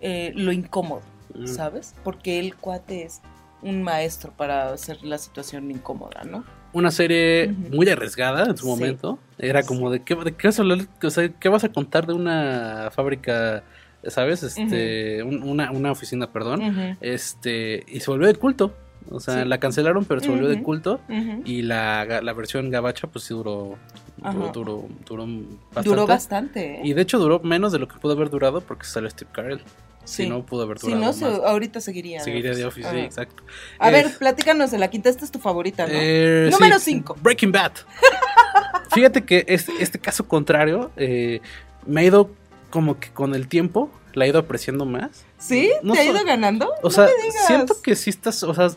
eh, lo incómodo. ¿sabes? Porque el cuate es un maestro para hacer la situación incómoda, ¿no? Una serie muy arriesgada en su Sí. momento. Era como de qué, de qué vas a hablar, o sea, qué vas a contar de una fábrica, ¿sabes? Este, un- una, una oficina, perdón. Este, y se volvió de culto. O sea, Sí. la cancelaron, pero se volvió de culto. Y la, la versión gabacha, pues sí duró. Duró, duró, duró bastante. Duró bastante, ¿eh? Y de hecho duró menos de lo que pudo haber durado porque salió Steve Carell. Si no, pudo haber Si durado no, se- más. ahorita seguiría. Seguiría de Office, sí, exacto. A Eh, ver, platícanos de la quinta. Esta es tu favorita, ¿no? Eh, Número sí, cinco. Breaking Bad. Fíjate que este, este caso contrario eh, me ha ido como que con el tiempo, la he ido apreciando más. ¿Sí? no ¿Te ha ido ganando? O No sea, me digas. siento que sí estás, o sea,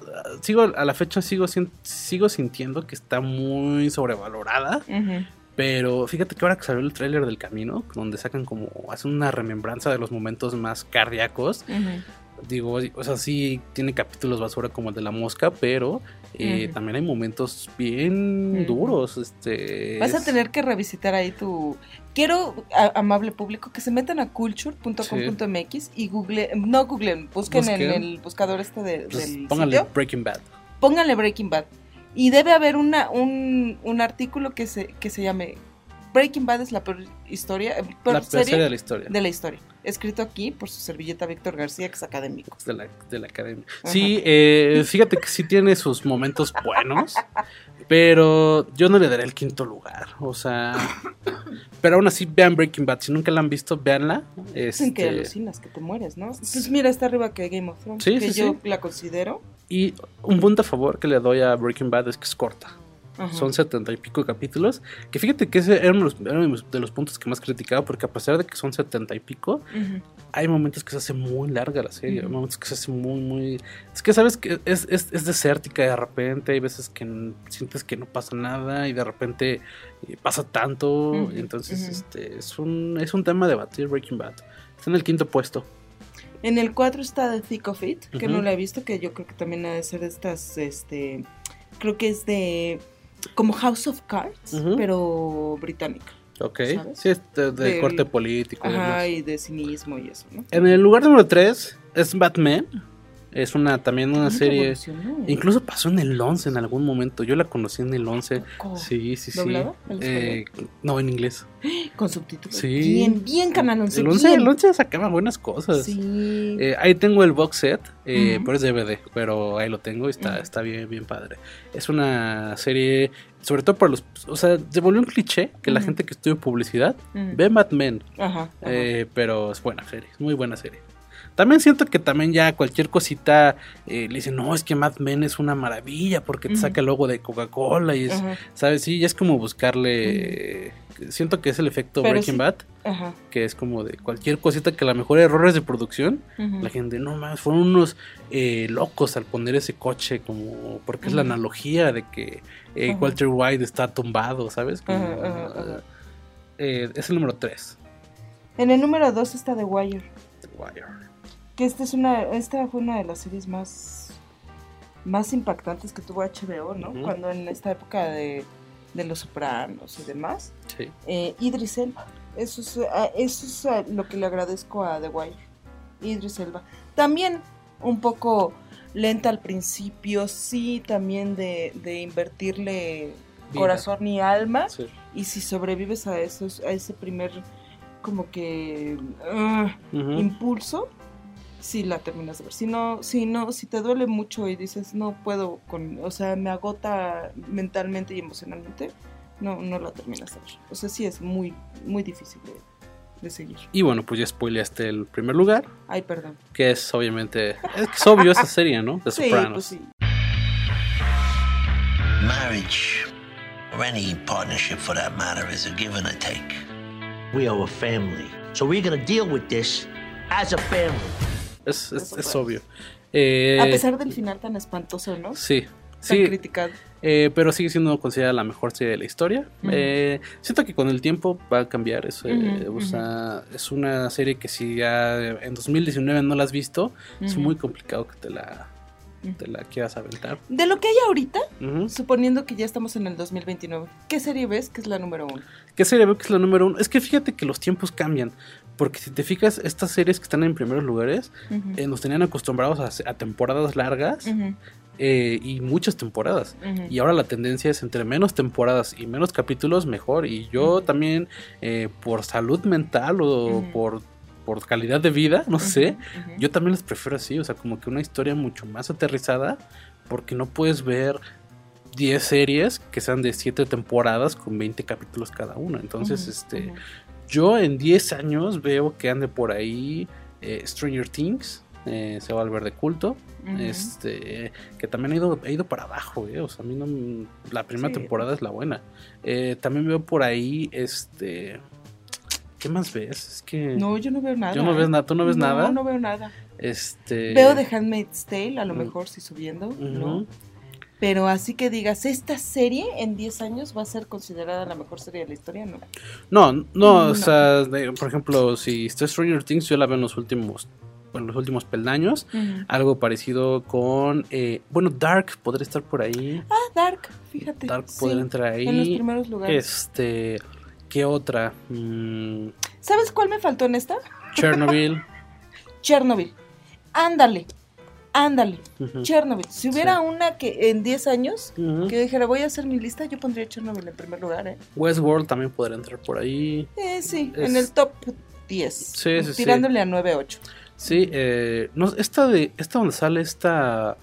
sigo a la fecha sigo, sigo sintiendo que está muy sobrevalorada, pero fíjate que ahora que salió el tráiler del camino, donde sacan como, hacen una remembranza de los momentos más cardíacos, Ujú. Digo, o sea, sí tiene capítulos basura como el de la mosca, pero eh, también hay momentos bien duros. Este, Vas a tener que revisitar ahí tu... Quiero, a- amable público, que se metan a culture.com.mx y google, no googlen, busquen en el buscador este de- pues, del sitio, Breaking Bad. pónganle Breaking Bad. Y debe haber una, un, un artículo que se, que se llame Breaking Bad es la peor historia, eh, peor La peor serie serie de la historia. de la historia. Escrito aquí por su servilleta Víctor García, que es académico. de la, de la academia. Ajá. Sí, eh, fíjate que sí tiene sus momentos buenos, pero yo no le daré el quinto lugar. O sea, pero aún así vean Breaking Bad. Si nunca la han visto, véanla. Dicen que Este, alucinas, que te mueres, ¿no? Pues mira, está arriba que Game of Thrones, Sí, que sí, yo sí. la considero. y un punto a favor que le doy a Breaking Bad es que es corta. Ajá. Son setenta y pico capítulos. Que fíjate que ese era uno de los, de puntos que más criticaba, porque a pesar de que son setenta y pico, hay momentos que se hace muy larga la serie, hay momentos que se hace muy, muy... Es que sabes que es, es, es desértica de repente, hay veces que sientes que no pasa nada y de repente eh, pasa tanto, entonces este es un, es un tema a debatir Breaking Bad. Está en el quinto puesto. En el 4 está The Thick of It, que no la he visto, que yo creo que también ha de ser de estas, este, creo que es de, como House of Cards, Ujú. pero británica. Ok, ¿Sabes? sí, es de, de Del- corte político. y demás. Ajá, y de cinismo y eso, ¿no? En el lugar número 3 es Batman. Es una también una serie. Incluso pasó en el 11 en algún momento. Yo la conocí en el 11. ¿Cómo? Sí, sí, sí. ¿Doblada al Eh, no, en inglés. Con subtítulos. Sí. Bien, bien, Canal 11. El 11, bien. el 11 sacaba buenas cosas. Sí. Eh, ahí tengo el box set, eh, pero es DVD, pero ahí lo tengo y está, está bien, bien padre. Es una serie, sobre todo para los, o sea, se volvió un cliché que la gente que estudia publicidad ve Mad Men, Ajá. ajá. eh, pero es buena serie, es muy buena serie. También siento que también ya cualquier cosita eh, le dicen, no, es que Mad Men es una maravilla porque te saca el logo de Coca-Cola y es. ¿sabes? Sí, ya es como buscarle, siento que es el efecto Pero Breaking sí. Bad, que es como de cualquier cosita que a lo mejor errores de producción, la gente, no más, fueron unos eh, locos al poner ese coche, como, porque es la analogía de que eh. Walter White está tumbado, ¿sabes? Como, eh, es el número 3. En el número 2 está The Wire. Que esta es una, esta fue una de las series más, más impactantes que tuvo HBO, ¿no? Cuando en esta época de, de Los Sopranos y demás. Sí. Eh, Idris Elba. Eso es, ah, eso es ah, lo que le agradezco a The Wire. Idris Elba. También un poco lenta al principio, sí, también de, de invertirle Vida. corazón y alma. Sí. Y si sobrevives a, esos, a ese primer como que Ujú. impulso, si la terminas de ver. Si no, si no, si te duele mucho y dices no puedo con, o sea, me agota mentalmente y emocionalmente, no, no la terminas de ver. O sea, sí es muy, muy difícil de, de seguir. Y bueno, pues ya spoileaste el primer lugar, Ay, perdón. que es obviamente, es, que es obvio esa serie, ¿no? De Sí, Sopranos. pues sí. Marriage, or any partnership for that matter, is a give and a take. We are a family. So we're gonna deal with this as a family. Es, es- es obvio. Eh, A pesar del final tan espantoso, ¿no? Sí, Tan sí, criticado. eh, pero sigue siendo considerada la mejor serie de la historia. Eh, siento que con el tiempo va a cambiar eso. eh, Ujú, o sea, es una serie que si ya en 2019 no la has visto, es muy complicado que te la, te la quieras aventar. De lo que hay ahorita, suponiendo que ya estamos en el 2029, ¿qué serie ves que es la número uno? ¿Qué serie veo que es la número uno? Es que fíjate que los tiempos cambian. Porque si te fijas, estas series que están en primeros lugares eh, nos tenían acostumbrados a, a temporadas largas eh, y muchas temporadas. Y ahora la tendencia es entre menos temporadas y menos capítulos, mejor. Y yo también, eh, por salud mental o por, por calidad de vida, no sé, yo también las prefiero así. O sea, como que una historia mucho más aterrizada, porque no puedes ver 10 series que sean de 7 temporadas con 20 capítulos cada una. Entonces, este. Yo en 10 años veo que ande por ahí eh, Stranger Things. eh, se va a volver de culto. Este, que también ha ido, ha ido para abajo, eh, O sea, a mí no. La primera Sí. temporada es la buena. Eh, también veo por ahí, este. ¿Qué más ves? Es que. No, yo no veo nada. Yo no ves ¿eh? nada, ¿tú no ves nada? No, no veo nada. Este. Veo The Handmaid's Tale, a lo mejor sí subiendo. ¿no? Pero así que digas, esta serie en 10 años va a ser considerada la mejor serie de la historia, ¿no? No, no, No. o sea, de- por ejemplo, si está Stranger Things, yo la veo en los últimos bueno, los últimos peldaños. Algo parecido con, eh, bueno, Dark podría estar por ahí. Ah, Dark, fíjate. Dark sí, podría entrar ahí. En los primeros lugares. Este, ¿qué otra? Mm, ¿Sabes cuál me faltó en esta? Chernobyl. Chernobyl. Ándale, ándale. Chernobyl. Si hubiera una que en 10 años, que dijera voy a hacer mi lista, yo pondría Chernobyl en primer lugar, ¿eh? Westworld también podría entrar por ahí. Eh, sí, Es- en el top 10. Sí, sí, sí. Tirándole a 9-8. Sí, eh, no, esta de, esta donde sale esta,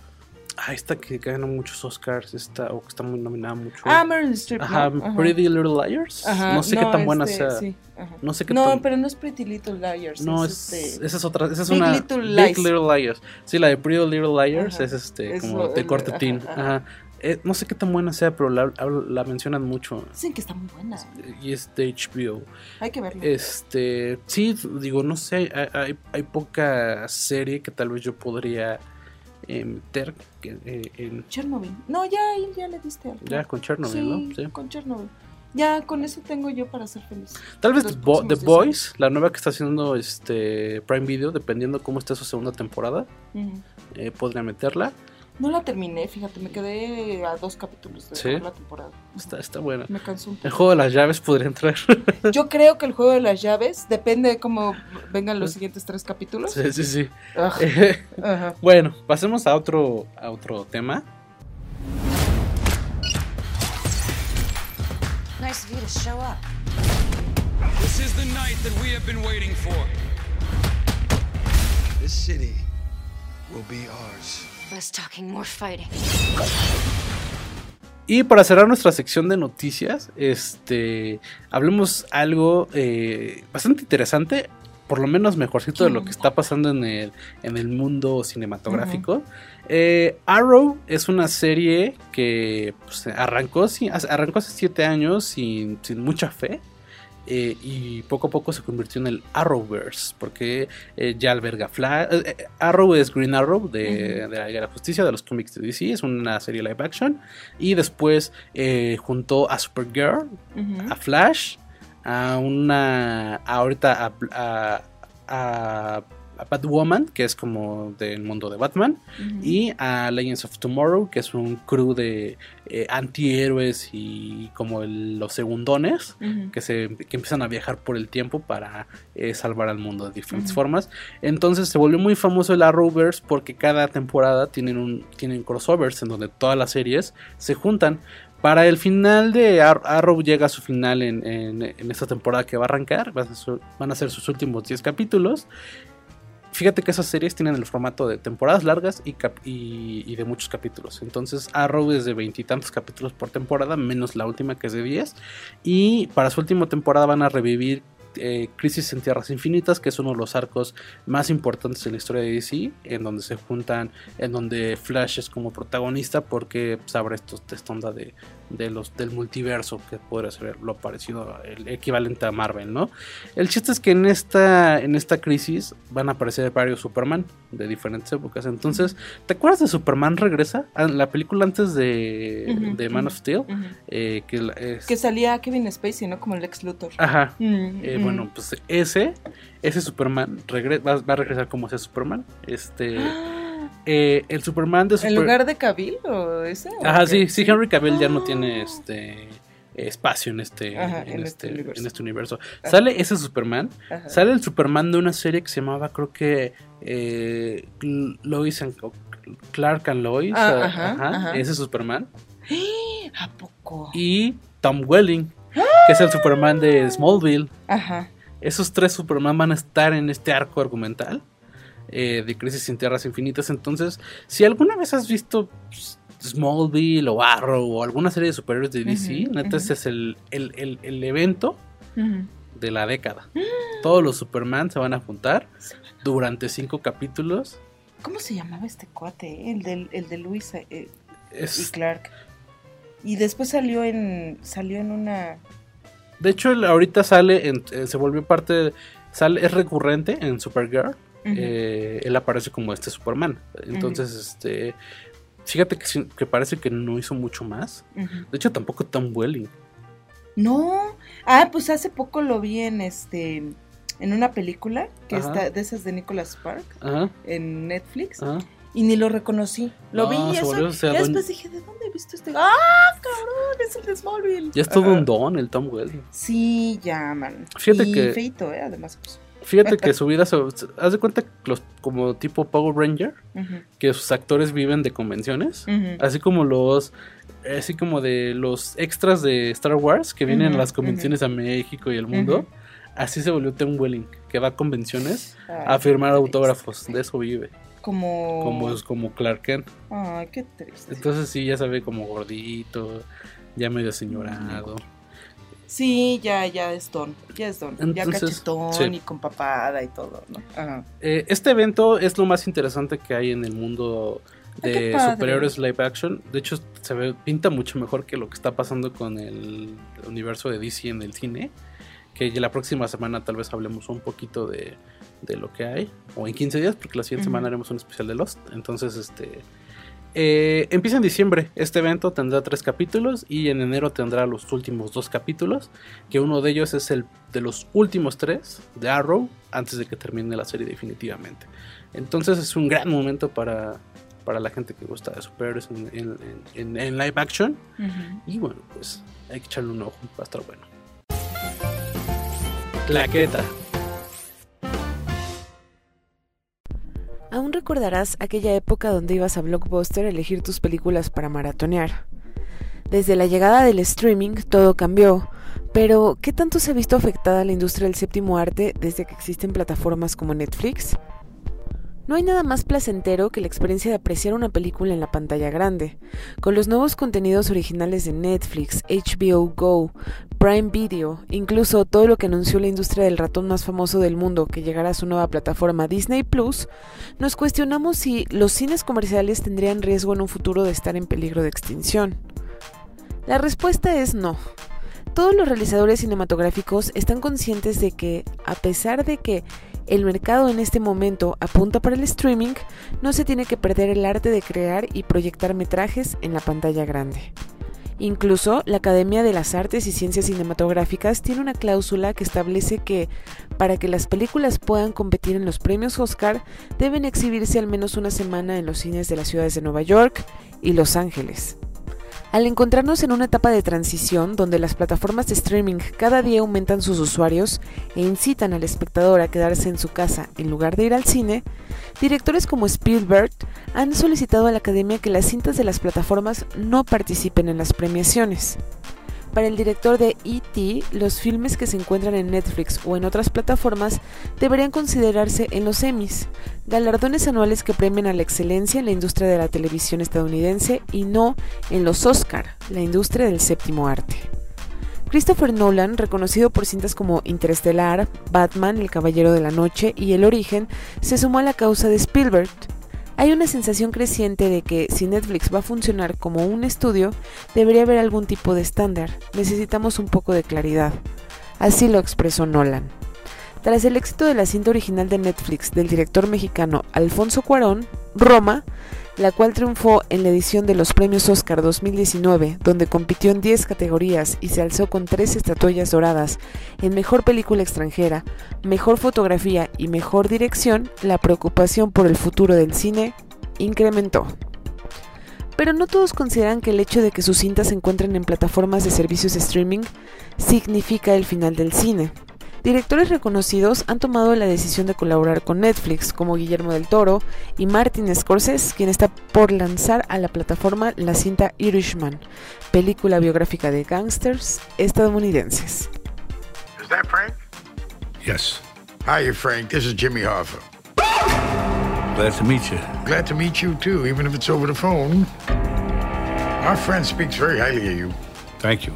ah, esta que gana muchos Oscars, esta, o que está muy nominada mucho. Ah, Meryl Streep. ¿no? Ajá, Ajá. Pretty Little Liars. Ajá, no sé qué tan buena este, sea. sí. No sé qué No, tan- pero no es Pretty Little Liars. No, es, es, este, esa es otra, esa es Big una Little Big Lies. Little Liars. Sí, la de Pretty Little Liars Ajá. es este Es como lo- de corte teen. ajá. Eh, no sé qué tan buena sea, pero la, la mencionan mucho Dicen que está muy buena. y es de HBO. Hay que verla. Este, sí, digo, no sé, hay, hay, hay poca serie que tal vez yo podría eh, que, eh, en, Chernobyl. No, ya ahí ya le diste al ya con Chernobyl, sí, ¿no? Sí. con Chernobyl. Ya con eso tengo yo para ser feliz. Tal vez The, Bo- próximos The 10 Boys, la nueva que está haciendo este Prime Video, dependiendo cómo esté su segunda temporada, eh, podría meterla. No la terminé, fíjate, me quedé a dos capítulos de Sí. la temporada. Está, está buena. Me cansó un El juego de las llaves podría entrar. Yo creo que el juego de las llaves depende de cómo vengan los siguientes tres capítulos. sí, sí, sí. Ah, Eh, ajá. bueno, pasemos a otro, a otro tema. Nice of you to show up. This is the night that we have been waiting for. This city will be ours. Y para cerrar nuestra sección de noticias, este, hablemos algo eh, bastante interesante, por lo menos mejorcito de lo que está pasando en el, en el mundo cinematográfico. Eh, Arrow es una serie que pues, arrancó, hace- arrancó hace siete años sin, sin mucha fe. Eh, y poco a poco se convirtió en el Arrowverse, porque eh, ya alberga Flash. eh, Arrow es Green Arrow de, de la Liga de la Justicia, de los cómics de DC, es una serie live action. Y después juntó a Supergirl, a Flash, a una. a ahorita a, a, a- a Batwoman, que es como del mundo de Batman, y a Legends of Tomorrow, que es un crew de eh, antihéroes y como el- los segundones que, se, que empiezan a viajar por el tiempo para eh, salvar al mundo de diferentes formas. Entonces se volvió muy famoso el Arrowverse porque cada temporada tienen, un, tienen crossovers en donde todas las series se juntan. Para el final de Ar- Arrow llega a su final en, en- en esta temporada que va a arrancar. Van a ser, van a ser sus últimos 10 capítulos. Fíjate que esas series tienen el formato de temporadas largas y, de muchos capítulos. Entonces Arrow es de veintitantos capítulos por temporada, menos la última que es de 10. Y para su última temporada van a revivir eh, Crisis en Tierras Infinitas, que es uno de los arcos más importantes en la historia de DC, en donde se juntan, en donde Flash es como protagonista, porque pues, abre esto, esta onda de, de los, del multiverso, que podría ser lo parecido, el equivalente a Marvel, ¿no? El chiste es que en esta, en esta crisis van a aparecer varios Superman de diferentes épocas. Entonces, ¿te acuerdas de Superman Regresa? Ah, La película antes de, de Man of Steel. eh, que la- es- Que salía Kevin Spacey, ¿no? Como el ex Luthor. Ajá. Mm, Eh, mm. Bueno, pues ese, ese Superman regre- va, va a regresar como ese Superman. Este, eh, el Superman de ¿En Super- lugar de Cavill o ese? o Ajá, sí, sí, Henry Cavill ya no tiene este espacio en este, Ajá, en, en este, este universo. en este universo. Ajá. Sale ese Superman, Ajá. sale el Superman de una serie que se llamaba, creo que eh, Lois and Clark and Lois, Ah, ah, ese Superman ¿A poco? y Tom Welling, que es el Superman de Smallville. Ajá. Esos tres Superman van a estar en este arco argumental eh, de Crisis en Tierras Infinitas. Entonces, si alguna vez has visto pues, Smallville o Arrow o alguna serie de superhéroes de DC, neta, ese es el, el- el- el evento de la década. Todos los Superman se van a juntar durante cinco capítulos. ¿Cómo se llamaba este cuate? eh? El de, el de Luis eh, y Es- Clark. Y después salió en salió en una de hecho, ahorita sale, en- eh, se volvió parte, sale, es recurrente en Supergirl. Eh, él aparece como este Superman. Entonces, este, fíjate que, parece que no hizo mucho más. De hecho, tampoco Tom Welling. No. Ah, pues hace poco lo vi en este en una película que Ajá. está de esas de Nicholas Spark Ajá. en Netflix Ajá. y ni lo reconocí. Lo No, vi y eso. volvió- y después dije, ¿de dónde he visto este? ¡Ah, cabrón! Es el de Smallville. Ya es todo un don el Tom Welling. Sí, ya, man. Fíjate y que- feito, ¿eh? Además, pues. Fíjate que su vida. Haz de cuenta que los, como tipo Power Ranger, que sus actores viven de convenciones, así como los... Así como de los extras de Star Wars que vienen a las convenciones a México y el mundo. Así se volvió Tom Welling, que va a convenciones Ay, a firmar autógrafos. De eso vive. Como. Como, como Clark Kent. Ay, qué triste. Entonces sí, ya se ve como gordito, ya medio señorado. Sí, ya, ya es don. Ya es don. ya cachetón sí. y con papada y todo, ¿no? Ajá. Eh, este evento es lo más interesante que hay en el mundo Ay, qué de padre. superhéroes live action. De hecho, se ve, pinta mucho mejor que lo que está pasando con el universo de DC en el cine. Que la próxima semana tal vez hablemos un poquito de, de lo que hay. O en 15 días, porque la siguiente semana haremos un especial de Lost. Entonces, este... eh, empieza en diciembre. Este evento tendrá tres capítulos y en enero tendrá los últimos dos capítulos. Que uno de ellos es el de los últimos tres de Arrow antes de que termine la serie definitivamente. Entonces es un gran momento para, para la gente que gusta de superhéroes en, en- en- en live action. Y bueno, pues hay que echarle un ojo, va a estar bueno. Claqueta. Aún recordarás aquella época donde ibas a Blockbuster a elegir tus películas para maratonear. Desde la llegada del streaming todo cambió, pero ¿qué tanto se ha visto afectada la industria del séptimo arte desde que existen plataformas como Netflix? No hay nada más placentero que la experiencia de apreciar una película en la pantalla grande. Con los nuevos contenidos originales de Netflix, HBO Go, Prime Video, incluso todo lo que anunció la industria del ratón más famoso del mundo que llegará a su nueva plataforma Disney Plus, nos cuestionamos si los cines comerciales tendrían riesgo en un futuro de estar en peligro de extinción. La respuesta es no. Todos los realizadores cinematográficos están conscientes de que, a pesar de que el mercado en este momento apunta para el streaming, no se tiene que perder el arte de crear y proyectar metrajes en la pantalla grande. Incluso la Academia de las Artes y Ciencias Cinematográficas tiene una cláusula que establece que, para que las películas puedan competir en los premios Oscar, deben exhibirse al menos una semana en los cines de las ciudades de Nueva York y Los Ángeles. Al encontrarnos en una etapa de transición donde las plataformas de streaming cada día aumentan sus usuarios e incitan al espectador a quedarse en su casa en lugar de ir al cine, directores como Spielberg han solicitado a la academia que las cintas de las plataformas no participen en las premiaciones. Para el director de E.T., los filmes que se encuentran en Netflix o en otras plataformas deberían considerarse en los Emmys, galardones anuales que premian a la excelencia en la industria de la televisión estadounidense y no en los Oscar, la industria del séptimo arte. Christopher Nolan, reconocido por cintas como Interestelar, Batman, El Caballero de la Noche y El Origen, se sumó a la causa de Spielberg. Hay una sensación creciente de que si Netflix va a funcionar como un estudio, debería haber algún tipo de estándar. Necesitamos un poco de claridad. Así lo expresó Nolan. Tras el éxito de la cinta original de Netflix del director mexicano Alfonso Cuarón, Roma, la cual triunfó en la edición de los premios Oscar 2019, donde compitió en 10 categorías y se alzó con 3 estatuillas doradas en Mejor Película Extranjera, Mejor Fotografía y Mejor Dirección, la preocupación por el futuro del cine incrementó. Pero no todos consideran que el hecho de que sus cintas se encuentren en plataformas de servicios de streaming significa el final del cine. Directores reconocidos han tomado la decisión de colaborar con Netflix, como Guillermo del Toro y Martin Scorsese, quien está por lanzar a la plataforma la cinta Irishman, película biográfica de gángsters estadounidenses. Is that Frank? Yes. Hiya, Frank. This is Jimmy Hoffa. Glad to meet you. Glad to meet you, too, even if it's over the phone. Our friend speaks very highly of you. Thank you.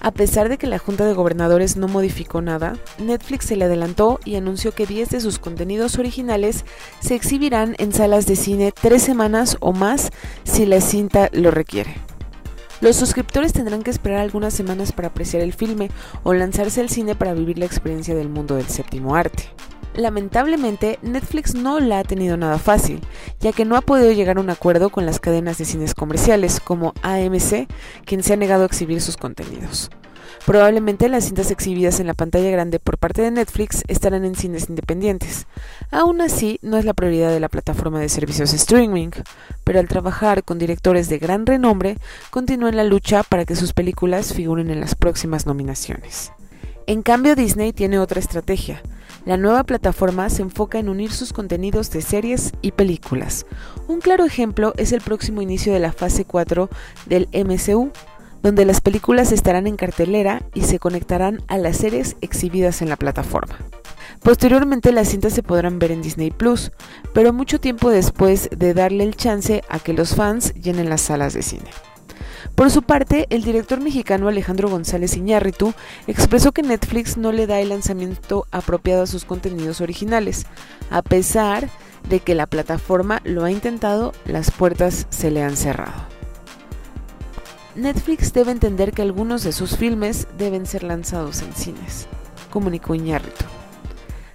A pesar de que la Junta de Gobernadores no modificó nada, Netflix se le adelantó y anunció que 10 de sus contenidos originales se exhibirán en salas de cine tres semanas o más si la cinta lo requiere. Los suscriptores tendrán que esperar algunas semanas para apreciar el filme o lanzarse al cine para vivir la experiencia del mundo del séptimo arte. Lamentablemente, Netflix no la ha tenido nada fácil, ya que no ha podido llegar a un acuerdo con las cadenas de cines comerciales como AMC, quien se ha negado a exhibir sus contenidos. Probablemente las cintas exhibidas en la pantalla grande por parte de Netflix estarán en cines independientes. Aún así, no es la prioridad de la plataforma de servicios streaming, pero al trabajar con directores de gran renombre, continúan la lucha para que sus películas figuren en las próximas nominaciones. En cambio, Disney tiene otra estrategia. La nueva plataforma se enfoca en unir sus contenidos de series y películas. Un claro ejemplo es el próximo inicio de la fase 4 del MCU, donde las películas estarán en cartelera y se conectarán a las series exhibidas en la plataforma. Posteriormente las cintas se podrán ver en Disney Plus, pero mucho tiempo después de darle el chance a que los fans llenen las salas de cine. Por su parte, el director mexicano Alejandro González Iñárritu expresó que Netflix no le da el lanzamiento apropiado a sus contenidos originales. A pesar de que la plataforma lo ha intentado, las puertas se le han cerrado. Netflix debe entender que algunos de sus filmes deben ser lanzados en cines, comunicó Iñárritu.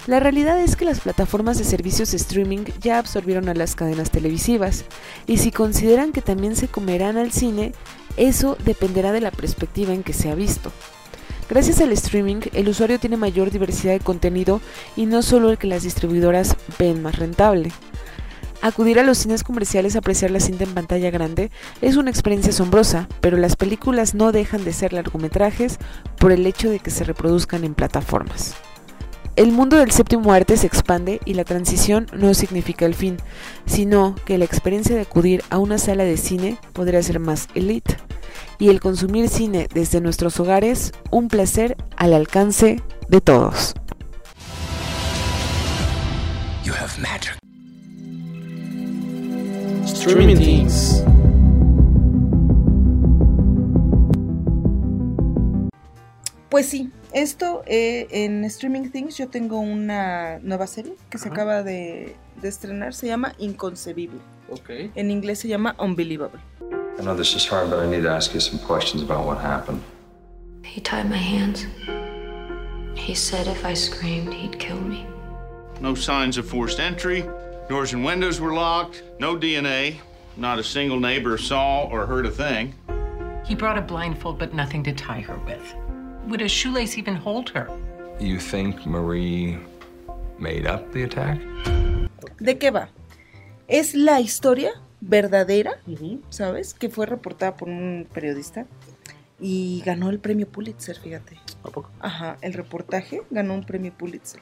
La realidad es que las plataformas de servicios streaming ya absorbieron a las cadenas televisivas, y si consideran que también se comerán al cine, eso dependerá de la perspectiva en que se ha visto. Gracias al streaming, el usuario tiene mayor diversidad de contenido y no solo el que las distribuidoras ven más rentable. Acudir a los cines comerciales a apreciar la cinta en pantalla grande es una experiencia asombrosa, pero las películas no dejan de ser largometrajes por el hecho de que se reproduzcan en plataformas. El mundo del séptimo arte se expande y la transición no significa el fin, sino que la experiencia de acudir a una sala de cine podría ser más elite y el consumir cine desde nuestros hogares un placer al alcance de todos. You have magic. Streaming Things. Pues sí, esto eh, en Streaming Things yo tengo una nueva serie que se acaba de, de, estrenar, se llama Inconcebible. Okay. En inglés se llama Unbelievable. I know this is hard, but I need to ask you some questions about what happened. He tied my hands. He said if I screamed, he'd kill me. No signs of forced entry. Doors and windows were locked. No DNA. Not a single neighbor saw or heard a thing. He brought a blindfold, but nothing to tie her with. Would a shoelace even hold her? You think Marie made up the attack? ¿De qué va? Es la historia verdadera, uh -huh. ¿sabes? Que fue reportada por un periodista y ganó el premio Pulitzer, fíjate. ¿A poco? Ajá, el reportaje ganó un premio Pulitzer.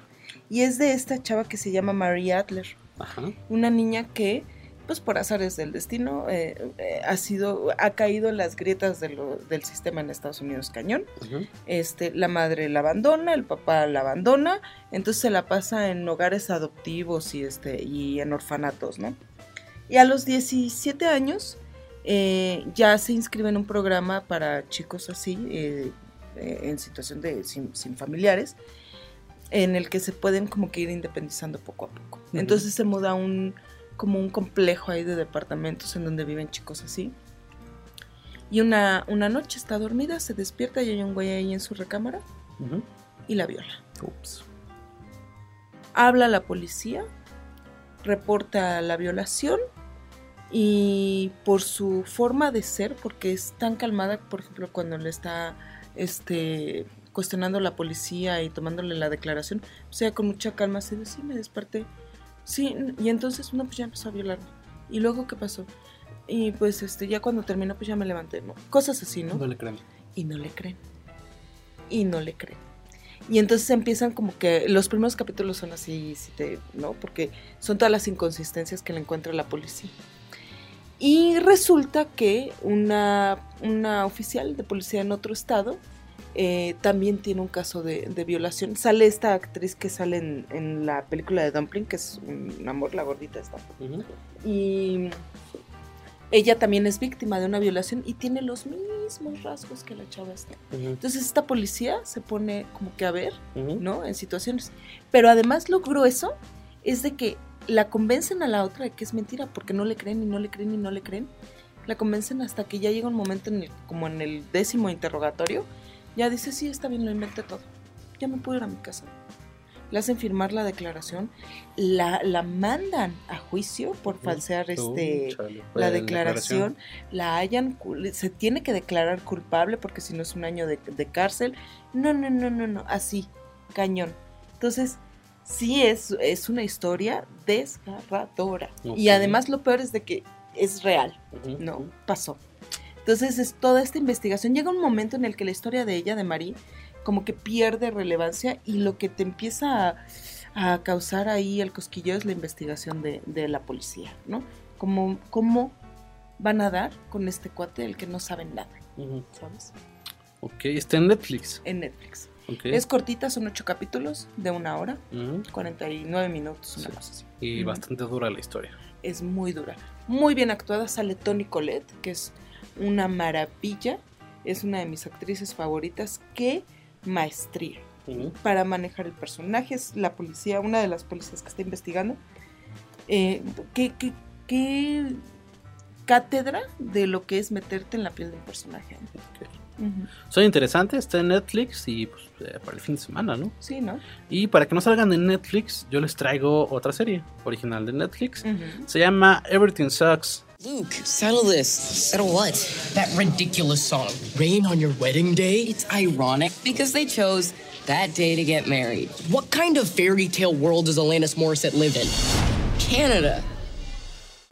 Y es de esta chava que se llama Marie Adler. Ajá. Una niña que pues por azares del destino, eh, eh, ha sido, ha caído en las grietas de lo, del sistema en Estados Unidos cañón. Uh -huh. Este, la madre la abandona, el papá la abandona, entonces se la pasa en hogares adoptivos y este, y en orfanatos, ¿no? Y a los 17 años eh, ya se inscribe en un programa para chicos así, en situación de sin, sin, familiares, en el que se pueden como que ir independizando poco a poco. Uh -huh. Entonces se muda a un como un complejo ahí de departamentos en donde viven chicos así. Y una, una noche está dormida, se despierta y hay un güey ahí en su recámara uh -huh. y la viola. Ups. Habla a la policía, reporta la violación y por su forma de ser, porque es tan calmada, por ejemplo, cuando le está este, cuestionando a la policía y tomándole la declaración, o sea, con mucha calma se dice, sí, me desperté Sí, y entonces, no, pues ya empezó a violarme. ¿Y luego qué pasó? Y pues este, ya cuando terminó, pues ya me levanté, ¿no? Cosas así, ¿no? No le creen. Y no le creen. Y no le creen. Y entonces empiezan como que los primeros capítulos son así, si te, ¿no? Porque son todas las inconsistencias que le encuentra la policía. Y resulta que una, una oficial de policía en otro estado eh, también tiene un caso de, de, violación. Sale esta actriz que sale en, en, la película de Dumpling, que es un amor, la gordita esta. Uh -huh. Y ella también es víctima de una violación y tiene los mismos rasgos que la chava esta. Uh -huh. Entonces esta policía se pone como que a ver, uh -huh. ¿no? En situaciones. Pero además lo grueso es de que la convencen a la otra de que es mentira porque no le creen y no le creen y no le creen. La convencen hasta que ya llega un momento en el, como en el décimo interrogatorio ya dice, sí, está bien, lo inventé todo. Ya me puedo ir a mi casa. le hacen firmar la declaración, la, la mandan a juicio por falsear este chale, la la declaración, la hayan, se tiene que declarar culpable porque si no es un año de, de cárcel. No, no, no, no, no, así, cañón. Entonces, sí es, es una historia desgarradora. Y además lo peor es de que es real, ¿no? Pasó. Entonces es toda esta investigación. Llega un momento en el que la historia de ella, de Marie, como que pierde relevancia y lo que te empieza a, a causar ahí el cosquillo es la investigación de, de la policía, ¿no? Como, ¿Cómo van a dar con este cuate del que no saben nada. ¿sabes? Ok, está en Netflix. En Netflix. Ok. Es cortita, son ocho capítulos de una hora, Ujú. 49 minutos, una cosa así. Y bastante dura la historia. es muy dura. Muy bien actuada, sale Toni Collette, que es una maravilla. Es una de mis actrices favoritas. Qué maestría para manejar el personaje. Es la policía, una de las policías que está investigando. Eh, qué, qué- qué cátedra de lo que es meterte en la piel de un personaje. Son interesantes, está en Netflix y pues, eh, para el fin de semana, ¿no? Sí, ¿no? Y para que no salgan en Netflix, yo les traigo otra serie original de Netflix. Se llama Everything Sucks. Luke, settle this. Settle what? That ridiculous song, Rain on Your Wedding Day? It's ironic because they chose that day to get married. What kind of fairy tale world does Alanis Morissette live in? Canada.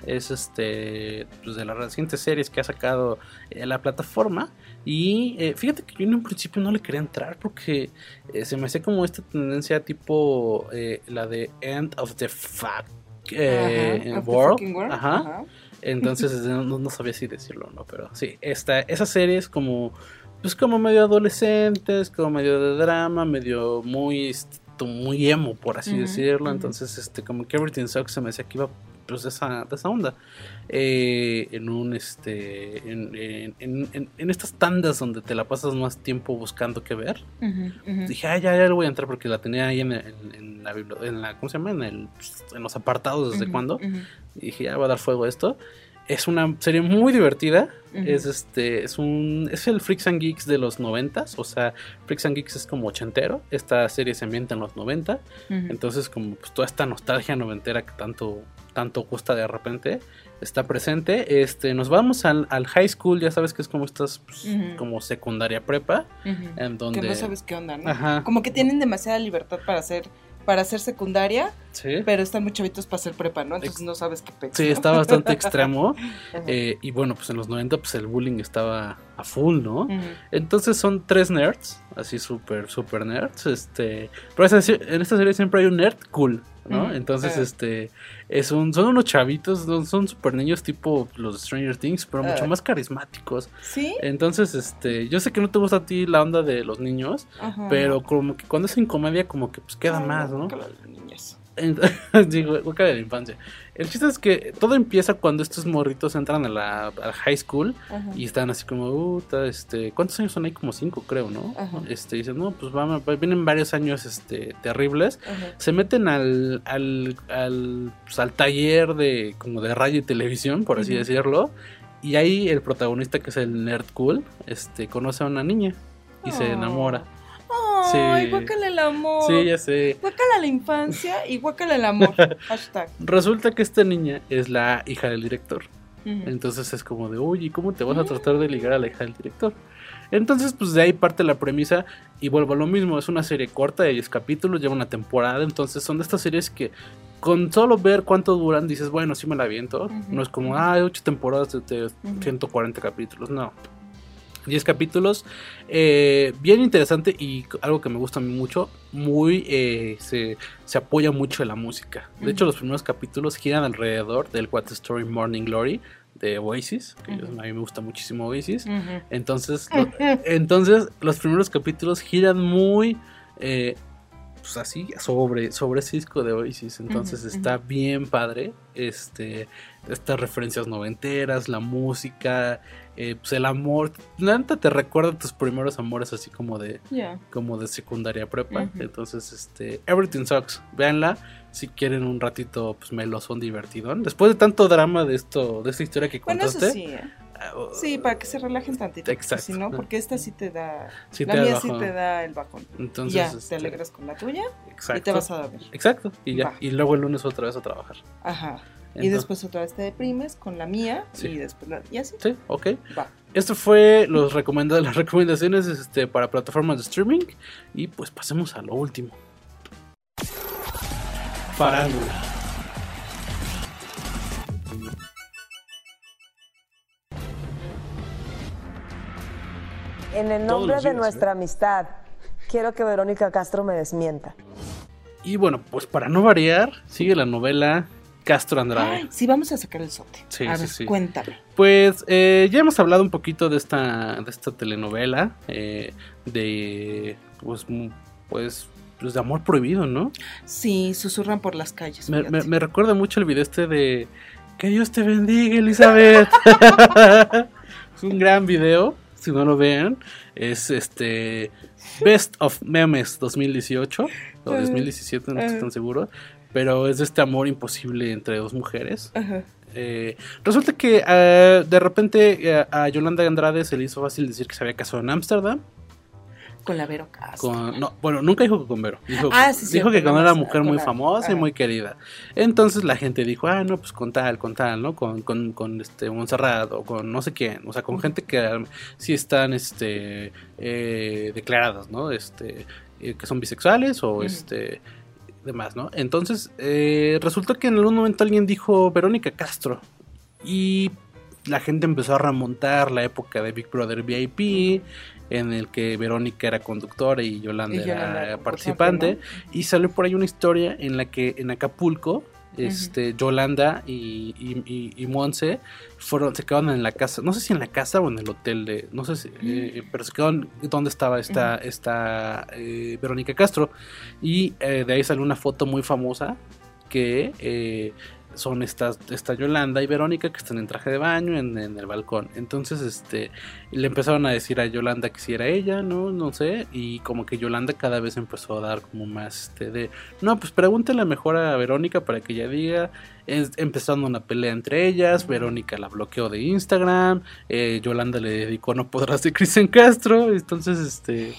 Es este pues, de las recientes series que ha sacado eh, la plataforma. Y eh, fíjate que yo en un principio no le quería entrar porque eh, se me hacía como esta tendencia tipo eh, la de End of the Fuck eh, world, Ajá. Entonces no, no sabía si decirlo o no, pero sí, esta, esa serie es como, pues como medio adolescentes, como medio de drama, medio muy, este, muy emo, por así decirlo. Entonces, este, como que Everything Sucks se me decía que iba pues de esa, de esa onda. Eh, en un este. En, en, en- en- en estas tandas donde te la pasas más tiempo buscando qué ver. Dije, ah, ya, ya le voy a entrar porque la tenía ahí en, la en la, ¿cómo se llama? En, el, en los apartados desde Ujú, cuándo. ujú. Y dije, ya voy a dar fuego a esto. Es una serie muy divertida. Es este, es un, es el Freaks and Geeks de los noventas. O sea, Freaks and Geeks es como ochentero. Esta serie se ambienta en los 90. Ujú. Entonces, como pues, toda esta nostalgia noventera que tanto, tanto gusta de repente, está presente. Este, nos vamos al, al high school, ya sabes que es como estas, pues, como secundaria prepa. En donde. Que no sabes qué onda, ¿no? Ajá. Como que tienen demasiada libertad para hacer para hacer secundaria, Sí. pero están muy chavitos para hacer prepa, ¿no? Entonces no sabes qué pex. Sí, ¿no? está bastante extremo. Eh, y bueno, pues en los 90 pues el bullying estaba a full, ¿no? Entonces son tres nerds, así súper, súper nerds. Este, pero en esta serie siempre hay un nerd cool, ¿no? Entonces, Ah. este, es un, son unos chavitos, son- son súper niños tipo los Stranger Things, pero mucho Ah. más carismáticos. ¿Sí? Entonces, este, yo sé que no te gusta a ti la onda de los niños, pero como que cuando es en comedia como que pues queda más, ¿no? Digo, de la infancia. El chiste es que todo empieza cuando estos morritos entran a la, a la high school Ajá. y están así como, uh, este, ¿cuántos años son ahí? Como cinco, creo, ¿no? Ajá. Este, dicen, no, pues vamos, vienen varios años, este, terribles. Ajá. Se meten al, al, al, pues, al taller de, como de radio y televisión, por así decirlo. Y ahí el protagonista, que es el nerd cool, este, conoce a una niña y se Oh. Ay, Sí. guácala el amor. Sí, ya sé. Guácala la infancia y guácala el amor. Hashtag. Resulta que esta niña es la hija del director. Entonces es como de, oye, ¿cómo te vas a tratar de ligar a la hija del director? Entonces, pues de ahí parte la premisa y vuelvo a lo mismo, es una serie corta de 10 capítulos, lleva una temporada, entonces son de estas series que con solo ver cuánto duran dices, bueno, sí me la aviento, no es como, ah, 8 temporadas de, de 140 capítulos, no. 10 capítulos, eh, bien interesante y algo que me gusta a mí mucho, muy eh, se, se apoya mucho en la música. De hecho, los primeros capítulos giran alrededor del What Story Morning Glory de Oasis, que a mí me gusta muchísimo Oasis. Entonces, lo- entonces los primeros capítulos giran muy eh, pues así sobre, sobre ese disco de Oasis. Entonces está bien padre. Este, estas referencias noventeras, la música, eh, pues el amor. La neta te recuerda tus primeros amores así como de, como de secundaria prepa. Entonces, este, Everything Sucks. Véanla. Si quieren un ratito, pues melosón divertidón. Después de tanto drama de esto, de esta historia que Bueno, eso contaste. sí, ¿eh? Sí, para que se relajen tantito. Exacto. Si no, porque esta sí te da. Sí la te mía sí te da el bajón. Entonces, ya, este, te alegras con la tuya y te vas a dormir. Exacto. Y ya. Va. Y luego el lunes otra vez a trabajar. Ajá. y después otra vez te deprimes con la mía Sí. y después la. Y así. Sí, ok. Va. Esto fue los recomenda las recomendaciones este, para plataformas de streaming. Y pues pasemos a lo último. Farándula. En el nombre de días, nuestra amistad, quiero que Verónica Castro me desmienta. Y bueno, pues para no variar, sigue la novela Castro Andrade. Ay, sí, vamos a sacar el sote. Sí, a sí, ver, sí. cuéntame. Pues eh, ya hemos hablado un poquito de esta, de esta telenovela, eh, de pues, pues, pues de amor prohibido, ¿no? Sí, susurran por las calles. Me, fíjate. me- me recuerda mucho el video este de Que Dios te bendiga, Elizabeth. es un gran video, si no lo vean. Es este Best of Memes 2018 o 2017, no estoy tan seguro. Pero es de este amor imposible entre dos mujeres. Ajá. Eh, resulta que eh, de repente eh, a Yolanda Andrade se le hizo fácil decir que se había casado en Ámsterdam. Con la Vero Castro. Con, no, bueno, nunca dijo que con Vero. Dijo, Ah, sí, dijo que con una mujer muy famosa y muy querida. Entonces la gente dijo, ah, no, pues con tal, con tal, ¿no? Con, con, con este Montserrat o con no sé quién. O sea, con gente que sí están este, eh, declaradas, ¿no? Este, eh, que son bisexuales o este demás, ¿no? Entonces, eh, resultó que en algún momento alguien dijo Verónica Castro. Y la gente empezó a remontar la época de Big Brother VIP, en el que Verónica era conductora y Yolanda, Y Yolanda era participante. Y salió por ahí una historia en la que en Acapulco, este, Yolanda y, y, y- y Monse fueron, se quedaron en la casa, no sé si en la casa o en el hotel de, no sé si, eh, pero se quedaron donde estaba esta, esta eh, Verónica Castro. Y eh, de ahí salió una foto muy famosa que eh, son estas, esta Yolanda y Verónica que están en traje de baño en, en el balcón. Entonces, este, le empezaron a decir a Yolanda que si era ella, ¿no? No sé. Y como que Yolanda cada vez empezó a dar como más este de, no, pues pregúntele mejor a Verónica para que ella diga. Es, empezando una pelea entre ellas, Verónica la bloqueó de Instagram, eh, Yolanda le dedicó No podrás de Cristian Castro. Entonces, este,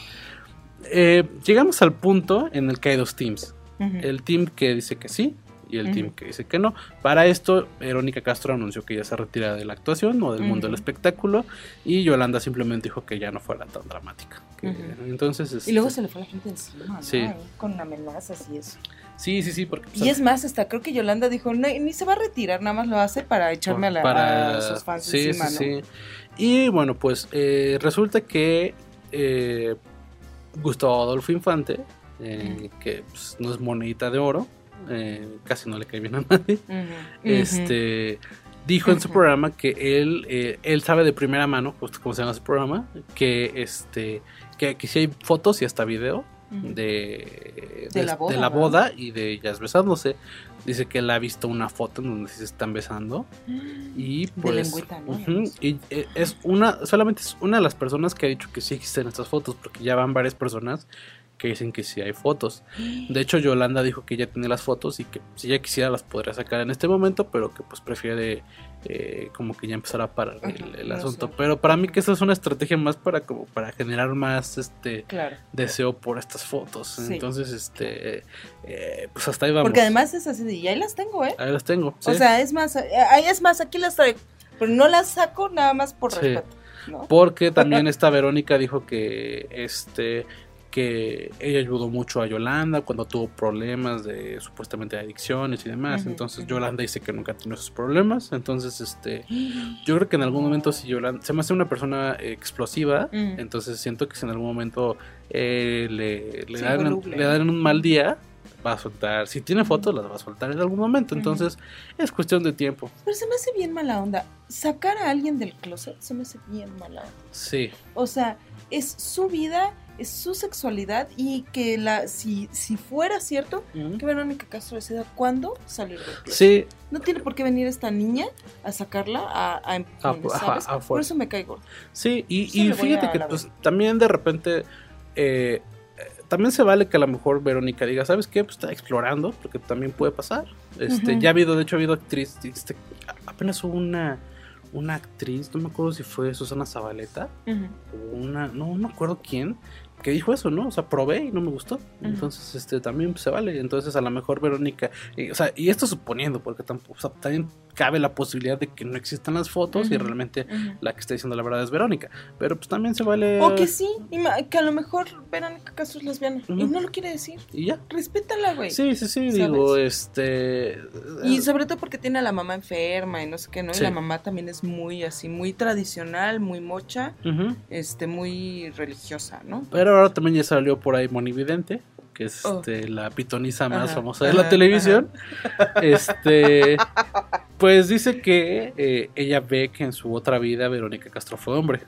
eh, llegamos al punto en el que hay dos teams. El team que dice que sí y el team que dice que no. Para esto, Verónica Castro anunció que ya se retira de la actuación o del mundo del espectáculo y Yolanda simplemente dijo que ya no fuera tan dramática. Que-. Entonces, Y luego este, se le fue la gente encima, ¿no? Sí. Ahí Con amenazas y eso. sí, sí, sí, porque pues, Y es más, hasta creo que Yolanda dijo, "No, ni se va a retirar, nada más lo hace para echarme a, la, para a sus fans sí, encima, sí, ¿no? sí. Y bueno, pues eh, resulta que eh, Gustavo Adolfo Infante, eh, que pues, no es monedita de oro, eh, casi no le cae bien a nadie, Ujú, este dijo en su programa que él eh, él sabe de primera mano, justo como se llama su programa, que este que, que si hay fotos y hasta video Ujú. de, De la boda, de la boda y de ellas besándose. Dice que él ha visto una foto en donde se están besando. Y De pues. lengüeta, ¿no? ujú, y eh, es una. Solamente es una de las personas que ha dicho que sí existen estas fotos. Porque ya van varias personas que dicen que sí hay fotos. De hecho, Yolanda dijo que ya tiene las fotos y que si ella quisiera las podría sacar en este momento, pero que pues prefiere eh, como que ya empezar a parar el, no asunto. sé. Pero para mí que esa es una estrategia más para como para generar más este Claro. deseo por estas fotos. Sí. Entonces, este eh, pues hasta ahí vamos. Porque además es así y ahí las tengo, ¿eh? ahí las tengo. O sea, es más, eh, ahí es más, aquí las traigo. Pero no las saco nada más por Sí. respeto, ¿no? Porque también esta Verónica dijo que este que ella ayudó mucho a Yolanda cuando tuvo problemas de supuestamente de adicciones y demás. Entonces. Yolanda dice que nunca tuvo esos problemas. Entonces, este yo creo que en algún momento si Yolanda se me hace una persona explosiva, Mm. entonces siento que si en algún momento eh, le, le dan, le dan un mal día, va a soltar. Si tiene fotos, las va a soltar en algún momento. Entonces es cuestión de tiempo. Pero se me hace bien mala onda. Sacar a alguien del closet se me hace bien mala onda. Sí. O sea, es su vida, es su sexualidad y que la si, si fuera cierto que Verónica Castro decida cuándo salir del closet. Sí, No tiene por qué venir esta niña a sacarla a, a empujones, ajá, ¿sabes? a por eso me caigo. Sí, y, fíjate que pues, también de repente eh, también se vale que a lo mejor Verónica diga, ¿sabes qué? Pues está explorando, porque también puede pasar. Este. Ya ha habido, de hecho ha habido actriz, este, apenas hubo una una actriz, no me acuerdo si fue Susana Zabaleta o una, no me acuerdo quién, que dijo eso, ¿no? O sea, probé y no me gustó. Entonces, este, también pues, se vale. Entonces, a lo mejor Verónica, y, o sea, y esto suponiendo, porque tampoco, o sea, también cabe la posibilidad de que no existan las fotos y realmente la que está diciendo la verdad es Verónica. Pero pues también se vale. O que sí, que a lo mejor Verónica Castro es lesbiana y no lo quiere decir. Y ya. Respétala, güey. Sí, sí, sí, ¿Sabes? digo, este. Y sobre todo porque tiene a la mamá enferma y no sé qué, ¿no? Sí. Y la mamá también es muy así, muy tradicional, muy mocha, este, muy religiosa, ¿no? Pero ahora también ya salió por ahí Monividente, que es Oh. este, la pitoniza más Ajá, famosa de ajá, la televisión. Este, pues dice que eh, ella ve que en su otra vida Verónica Castro fue hombre.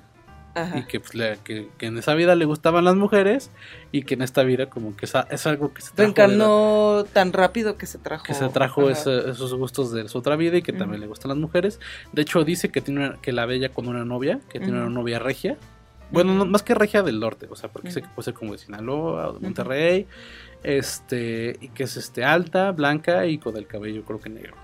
Ajá. Y que, pues, le- que, que en esa vida le gustaban las mujeres y que en esta vida como que es, es algo que se trajo, Reencarnó tan rápido que se trajo. que se trajo ese- esos gustos de su otra vida y que también le gustan las mujeres. De hecho dice que tiene una- que la bella con una novia, que tiene una novia regia. Bueno, no- más que regia del norte, o sea, porque dice Ujú. que puede ser como de Sinaloa o de Monterrey, este, y que es este alta, blanca y con el cabello creo que negro.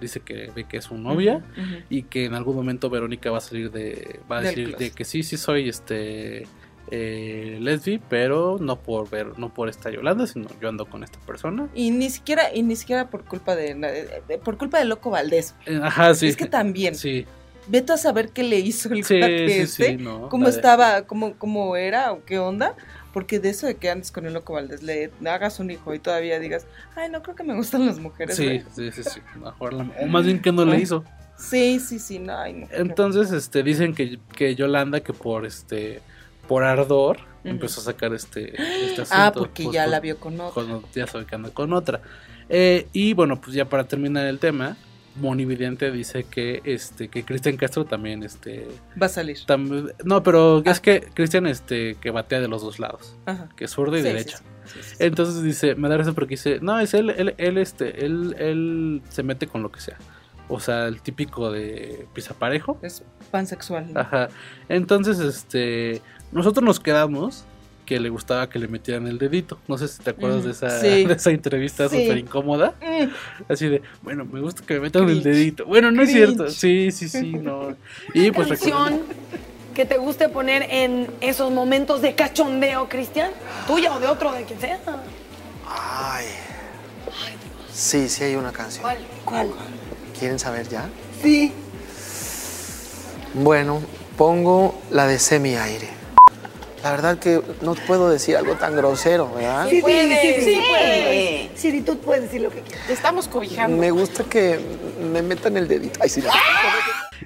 Dice que ve que es su novia y que en algún momento Verónica va a salir de, va a Del decir de que sí, sí soy este eh, lesbi, pero no por ver, no por esta Yolanda, sino yo ando con esta persona. Y ni siquiera, y ni siquiera por culpa de, de- de- por culpa de Loco Valdés. Eh, Ajá, sí. Es que también. Sí. Vete a saber qué le hizo el Sí, sí, este, sí, no, cómo estaba, cómo, cómo era o qué onda, porque de eso de que andes con el loco Valdés, le hagas un hijo y todavía digas, ay, no creo que me gustan las mujeres. Sí, güey". sí, sí, sí. Mejor la- o más bien que no le hizo. Sí, sí, sí, no, ay, no. Entonces, este, dicen que, que Yolanda, que por este, por ardor, empezó a sacar este, este Ah, porque pues, ya pues, la vio con con- ya sabe que anda con otra. Eh, y bueno, pues ya para terminar el tema, Monividente dice que este, que Cristian Castro también, este, Va a salir. tam- no, pero es que Cristian, este, que batea de los dos lados, Ajá. que es zurdo y Sí, derecha. sí, sí. Entonces dice, me da risa porque dice, no, es él, él, él, este, él, él se mete con lo que sea. O sea, el típico de pisaparejo. Es pansexual. ¿no? Ajá. Entonces, este, nosotros nos quedamos que le gustaba que le metieran el dedito. No sé si te acuerdas de esa, Sí. de esa entrevista Sí. súper incómoda. Mm. Así de, bueno, me gusta que me metan el dedito. Bueno, no es cierto. Sí, sí, sí, no. Y pues canción que te guste poner en esos momentos de cachondeo, Cristian? ¿Tuya o de otro, de quien sea? Ay. Sí, sí hay una canción. ¿Cuál? ¿Cuál? ¿Quieren saber ya? Sí. Bueno, pongo la de semi-aire. La verdad que no puedo decir algo tan grosero, ¿verdad? Sí, puedes, sí, sí, sí, puedes. Sí, tú puedes decir lo que quieras. Te estamos cobijando. Me gusta que me metan el dedito. Ay, sí, no.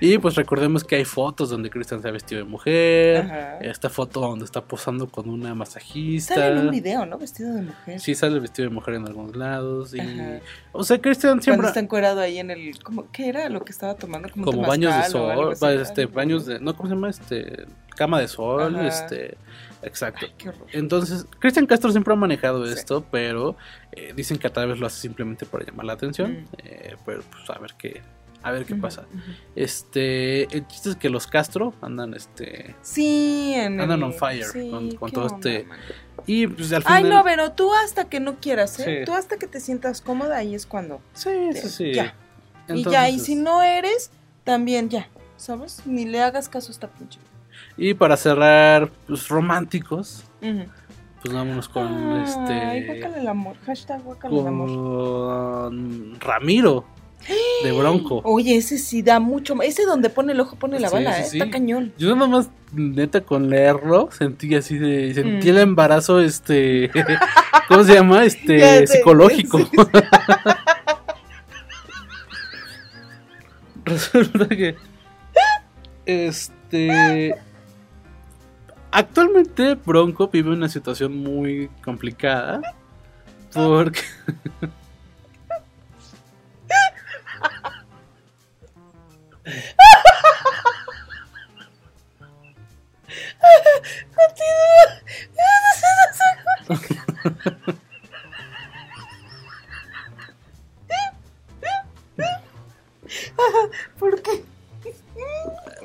Y pues recordemos que hay fotos donde Cristian se ha vestido de mujer. Ajá. Esta foto donde está posando con una masajista. Sale en un video, ¿no? Vestido de mujer. Sí, sale vestido de mujer en algunos lados. Y... Ajá. O sea, Cristian Cuando siempre. está encuerado ahí en el... ¿cómo, ¿Qué era lo que estaba tomando? Como, como baños de sol, este, baños de, no, ¿cómo se llama? Este, cama de sol, Ajá. este, exacto. qué horror. Entonces, Cristian Castro siempre ha manejado esto, pero eh, dicen que a tal vez lo hace simplemente para llamar la atención, Mm. eh, pero pues a ver qué, a ver qué pasa. Este, el chiste es que los Castro andan, este, Sí, en andan el- on fire sí, con, todo onda, este, man. y pues al final. Ay, no, pero tú hasta que no quieras, ¿eh? Sí. Tú hasta que te sientas cómoda, ahí es cuando... Sí, sí, sí. Ya. y ya, y si no eres, también ya, ¿sabes? Ni le hagas caso a esta pinche. Y para cerrar, pues románticos, pues vámonos con Ay, este. guácala el amor, hashtag guácala el amor. con Ramiro de Bronco. Oye, ese sí da mucho. Ese donde pone el ojo pone la Sí, bala, sí, ¿eh? sí. Está cañón. Yo nada más, neta, con leerlo, sentí así de. Sentí Mm. el embarazo, este. ¿Cómo se llama? Este. psicológico. Resulta que. Este. Actualmente Bronco vive una situación muy complicada. Porque.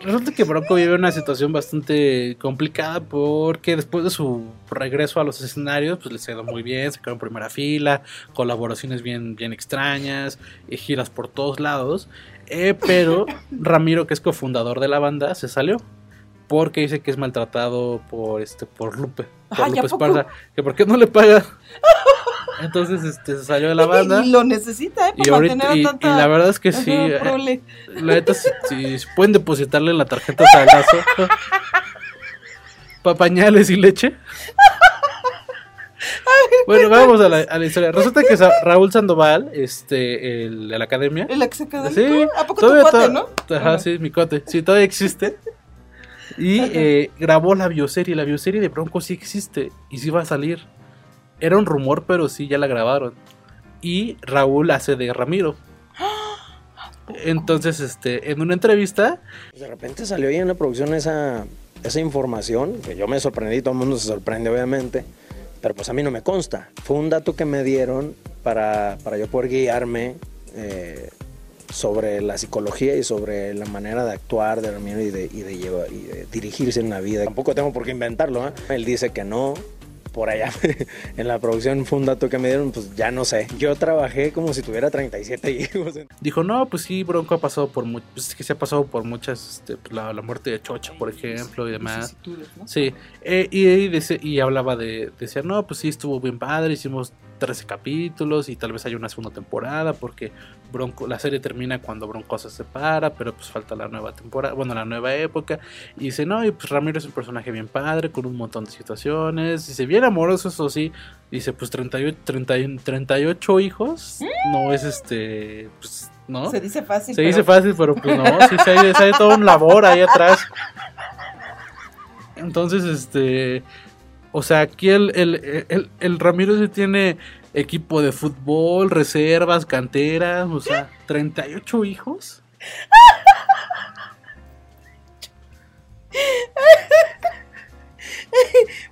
Resulta que Bronco vive una situación bastante complicada porque después de su regreso a los escenarios, pues les ido muy bien, se quedó en primera fila, colaboraciones bien, bien extrañas, y giras por todos lados. Eh, pero Ramiro, que es cofundador de la banda, se salió porque dice que es maltratado por este por Lupe, por Ay, ¿a Lupe? Esparza, que por qué no le paga. Entonces este, se salió de la banda. Y lo necesita, ¿eh? Para Y, ahorita, mantener a y, tanta... y la verdad es que sí. Ajá, eh. La neta, si, si- si pueden depositarle la tarjeta salazo para pañales y leche. Bueno, vamos a la, a la historia. Resulta que Sa- Raúl Sandoval, este, el de la academia. El ex académico. Sí, ¿A poco tu cuate, no? Ajá, sí, mi cuate. Sí, todavía existe. Y eh, grabó la bioserie. La bioserie de Bronco sí existe y sí va a salir. Era un rumor, pero sí, ya la grabaron. Y Raúl hace de Ramiro. Entonces, este, en una entrevista, De repente salió ahí en la producción esa, esa información, que yo me sorprendí, todo el mundo se sorprende obviamente, pero pues a mí no me consta. Fue un dato que me dieron para, para yo poder guiarme eh, sobre la psicología y sobre la manera de actuar de Ramiro y de, llevar- y dirigirse en la vida. Tampoco tengo por qué inventarlo, ¿eh? Él dice que no. Por allá en la producción fue un dato que me dieron, pues ya no sé. Yo trabajé como si tuviera 37 hijos. dijo, no, pues sí, Bronco ha pasado por mu- pues es que se ha pasado por muchas, este, pues, la, la muerte de Chocha, por ejemplo, y demás. Sí, eh, y, y, dice- y hablaba de, decía, no, pues sí, estuvo bien padre, hicimos 13 capítulos y tal vez haya una segunda temporada porque Bronco, la serie termina cuando Bronco se separa, pero pues falta la nueva temporada, bueno, la nueva época. Y dice, no, y pues Ramiro es un personaje bien padre, con un montón de situaciones, dice, bien amoroso, eso sí, dice, pues 38, 30 38 hijos, no es este, pues, ¿no? Se dice fácil. Se pero- dice fácil, pero pues no, sí se hay, se hay todo un labor ahí atrás. Entonces, este. O sea, aquí el, el, el, el Ramiro sí tiene equipo de fútbol, reservas, canteras, o sea, 38 hijos.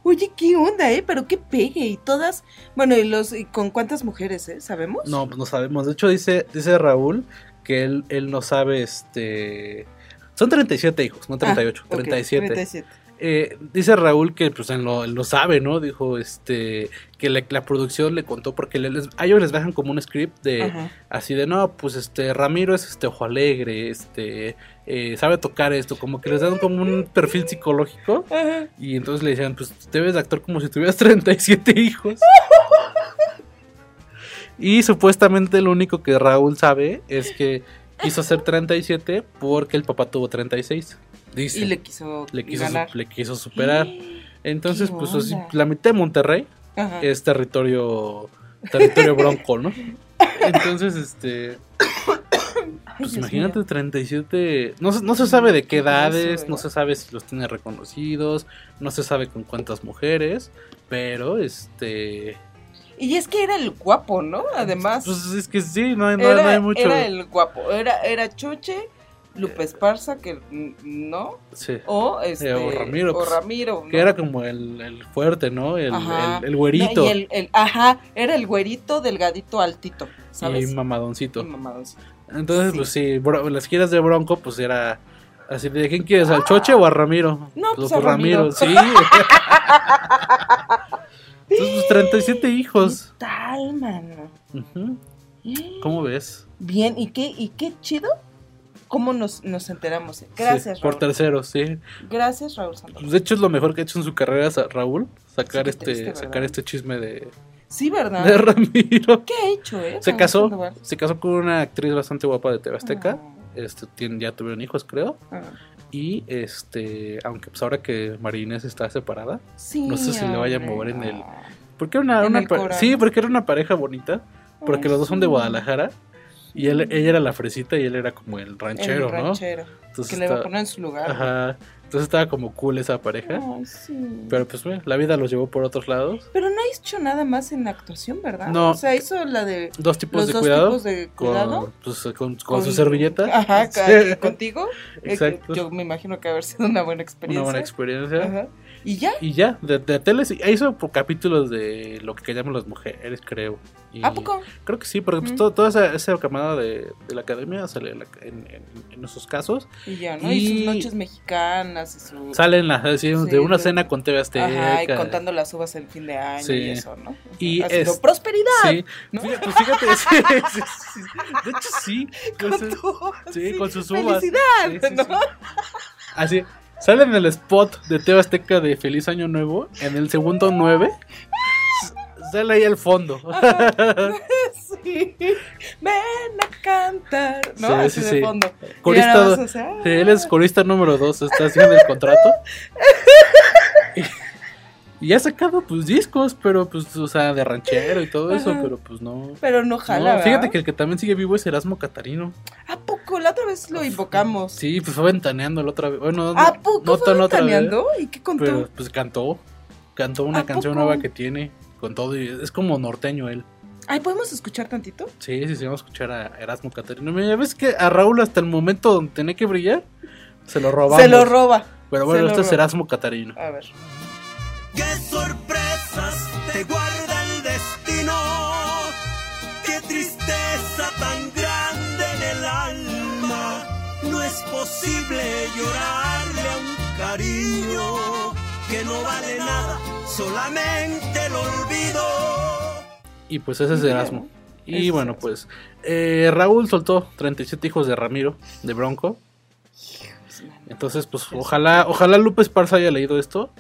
Oye, ¿qué onda, eh? Pero qué pegue. Y todas. Bueno, ¿y los y con cuántas mujeres, eh? ¿Sabemos? No, pues no sabemos. De hecho, dice, dice Raúl que él, él no sabe, este... Son 37 hijos, no 38, Ah, ok, 37. 37. Eh, dice Raúl que pues lo, lo sabe, ¿no? Dijo este que la, la producción le contó porque le- les- a ellos les bajan como un script de Ajá. así de no, pues este Ramiro es este ojo alegre, este eh, sabe tocar esto, como que les dan como un perfil psicológico Ajá. y entonces le decían, pues debes de actuar como si tuvieras 37 hijos. Y supuestamente lo único que Raúl sabe es que quiso hacer 37 porque el papá tuvo 36. Dice. Y le quiso, le quiso, ganar. su- le quiso superar. Entonces, ¿Qué pues así, la mitad de Monterrey Ajá. es territorio territorio bronco, ¿no? Entonces, este pues imagínate mío. 37, no, se- no se sabe de qué edades, no se sabe si los tiene reconocidos, no se sabe con cuántas mujeres, pero este Y es que era el guapo, ¿no? Además. pues es que sí, no hay, no, era, no hay mucho. era el guapo. Era, era Choche, Lupe Esparza, que no. Sí. O este. Eh, o Ramiro. o pues, Ramiro, Que era como el, el fuerte, ¿no? El, el, el güerito. No, y ajá, era el güerito, delgadito, altito, ¿sabes? Y mamadoncito. Y mamadoncito. Entonces, pues sí, bro- las giras de Bronco, pues era así de ¿quién quieres? ¿Al Choche o a Ramiro? No, pues a Ramiro. sí. Entonces, pues 37 hijos. Tal, mano. Ujú. ¿Cómo ves? Bien, ¿y qué, y qué chido? ¿Cómo nos, nos enteramos? Gracias, Sí, por Raúl. terceros, sí. Gracias, Raúl Sandoval. Pues, de hecho, es lo mejor que ha hecho en su carrera Raúl. Sacar qué este sacar este chisme de, Sí, ¿verdad? de Ramiro. ¿Qué ha hecho, eh? Se casó, se casó con una actriz bastante guapa de TV Azteca. Este, tiene- ya tuvieron hijos, creo. Ah. Y este, aunque pues ahora que María Inés está separada, Sí, no sé si le vaya a mover en el. Porque era una, sí, porque era una pareja bonita. Porque Ay, los dos son de. Guadalajara. Y él, ella era la fresita y él era como el ranchero, El ¿no? ranchero, que le va a poner en su lugar, ¿no? Entonces estaba como cool esa pareja. Ay, sí. Pero pues bueno, la vida los llevó por otros lados. Pero no ha hecho nada más en actuación, ¿verdad? No. O sea, hizo la de. Dos tipos los de dos cuidado. tipos de cuidado. Con, pues, con, con su servilleta. Ajá, Sí. contigo. Eh, Exacto. Yo me imagino que haber sido una buena experiencia. Una buena experiencia. Ajá. ¿Y ya? Y ya, de, de tele sí. Hizo capítulos de lo que callamos las mujeres, creo. Y ¿A poco? Creo que sí, porque pues, Mm. todo- toda esa, esa camada de, de la academia sale en, en- en- esos casos. Y ya, ¿no? Y, sus noches mexicanas y su... Salen las así, Sí, de una de- cena con TV Azteca. Ajá, y contando las uvas en fin de año Sí. y eso, ¿no? Y Haciendo es- prosperidad. Sí. ¿no? Fíjate, pues fíjate, sí, de hecho sí. Con, su- sí, con sus uvas. Felicidad, ¿no? sí. Así, sale en el spot de TV Azteca de Feliz Año Nuevo, en el segundo 9. Sale ahí al fondo. sí. Ven a cantar, ¿no? Sí, Así sí, de sí. fondo. Corista, hacer, él es corista número 2, está haciendo el contrato. Y, ha sacado pues discos, pero pues, o sea, de ranchero y todo eso, Ajá. pero pues no. Pero no jala, No, fíjate que el que también sigue vivo es Erasmo Catarino. ¿A poco? La otra vez lo invocamos. Sí, pues fue ventaneando la otra vez. Bueno, ¿A poco no fue vez, ventaneando? ¿Y qué contó? Pero pues cantó. Cantó una ¿A canción poco? nueva que tiene con todo. y es como norteño él. Ay, ¿podemos escuchar tantito? Sí, sí, sí, vamos a escuchar a Erasmo Catarino. Mira, ves que a Raúl hasta el momento donde tenía que brillar, se lo robamos. Se lo roba. Pero Se bueno, lo este es. Erasmo Catarino. A ver. ¡Qué sorpresas te guarda el destino! ¡Qué tristeza tan grande en el alma! No es posible llorarle a un cariño que no vale nada, solamente el olvido. Y pues ese es Erasmo. Y bueno, pues eh, Raúl soltó 37 hijos de Ramiro, de Bronco. Entonces, pues ojalá, ojalá Lupe Esparza haya leído esto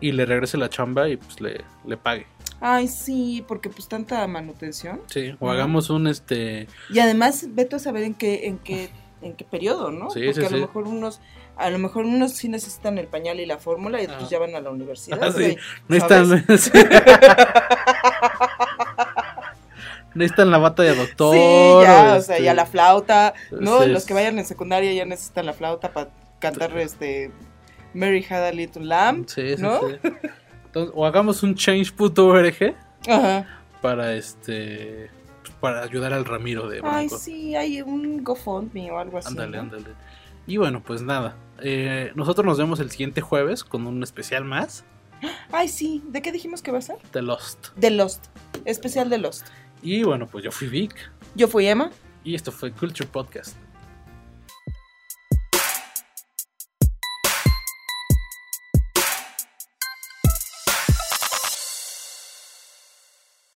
y le regrese la chamba y pues le, le pague. Ay, sí, porque pues tanta manutención. Sí, o hagamos un este Y además, vete a saber en qué, en qué, en qué periodo, ¿no? Sí, Porque sí, a lo sí. mejor unos, a lo mejor unos sí necesitan el pañal y la fórmula y otros ya van a la universidad. Ah, sí. Necesitan. Necesitan la bata de doctor. Sí, ya, o este, sea, ya la flauta, ¿no? sí, Los que vayan en secundaria ya necesitan la flauta para cantar este Mary Had a Little Lamb, Sí, sí, ¿no? sí. Entonces, o hagamos un change.org para este para ayudar al Ramiro de Ay, Bronco. sí, hay un GoFundMe o algo así. Ándale, ¿no? ándale. Y bueno, pues nada. eh, nosotros nos vemos el siguiente jueves con un especial más Ay, sí, ¿de qué dijimos que va a ser? de Lost. De Lost, especial de Lost. Y bueno, pues yo fui Vic Yo fui Emma. y esto fue Culture Podcast.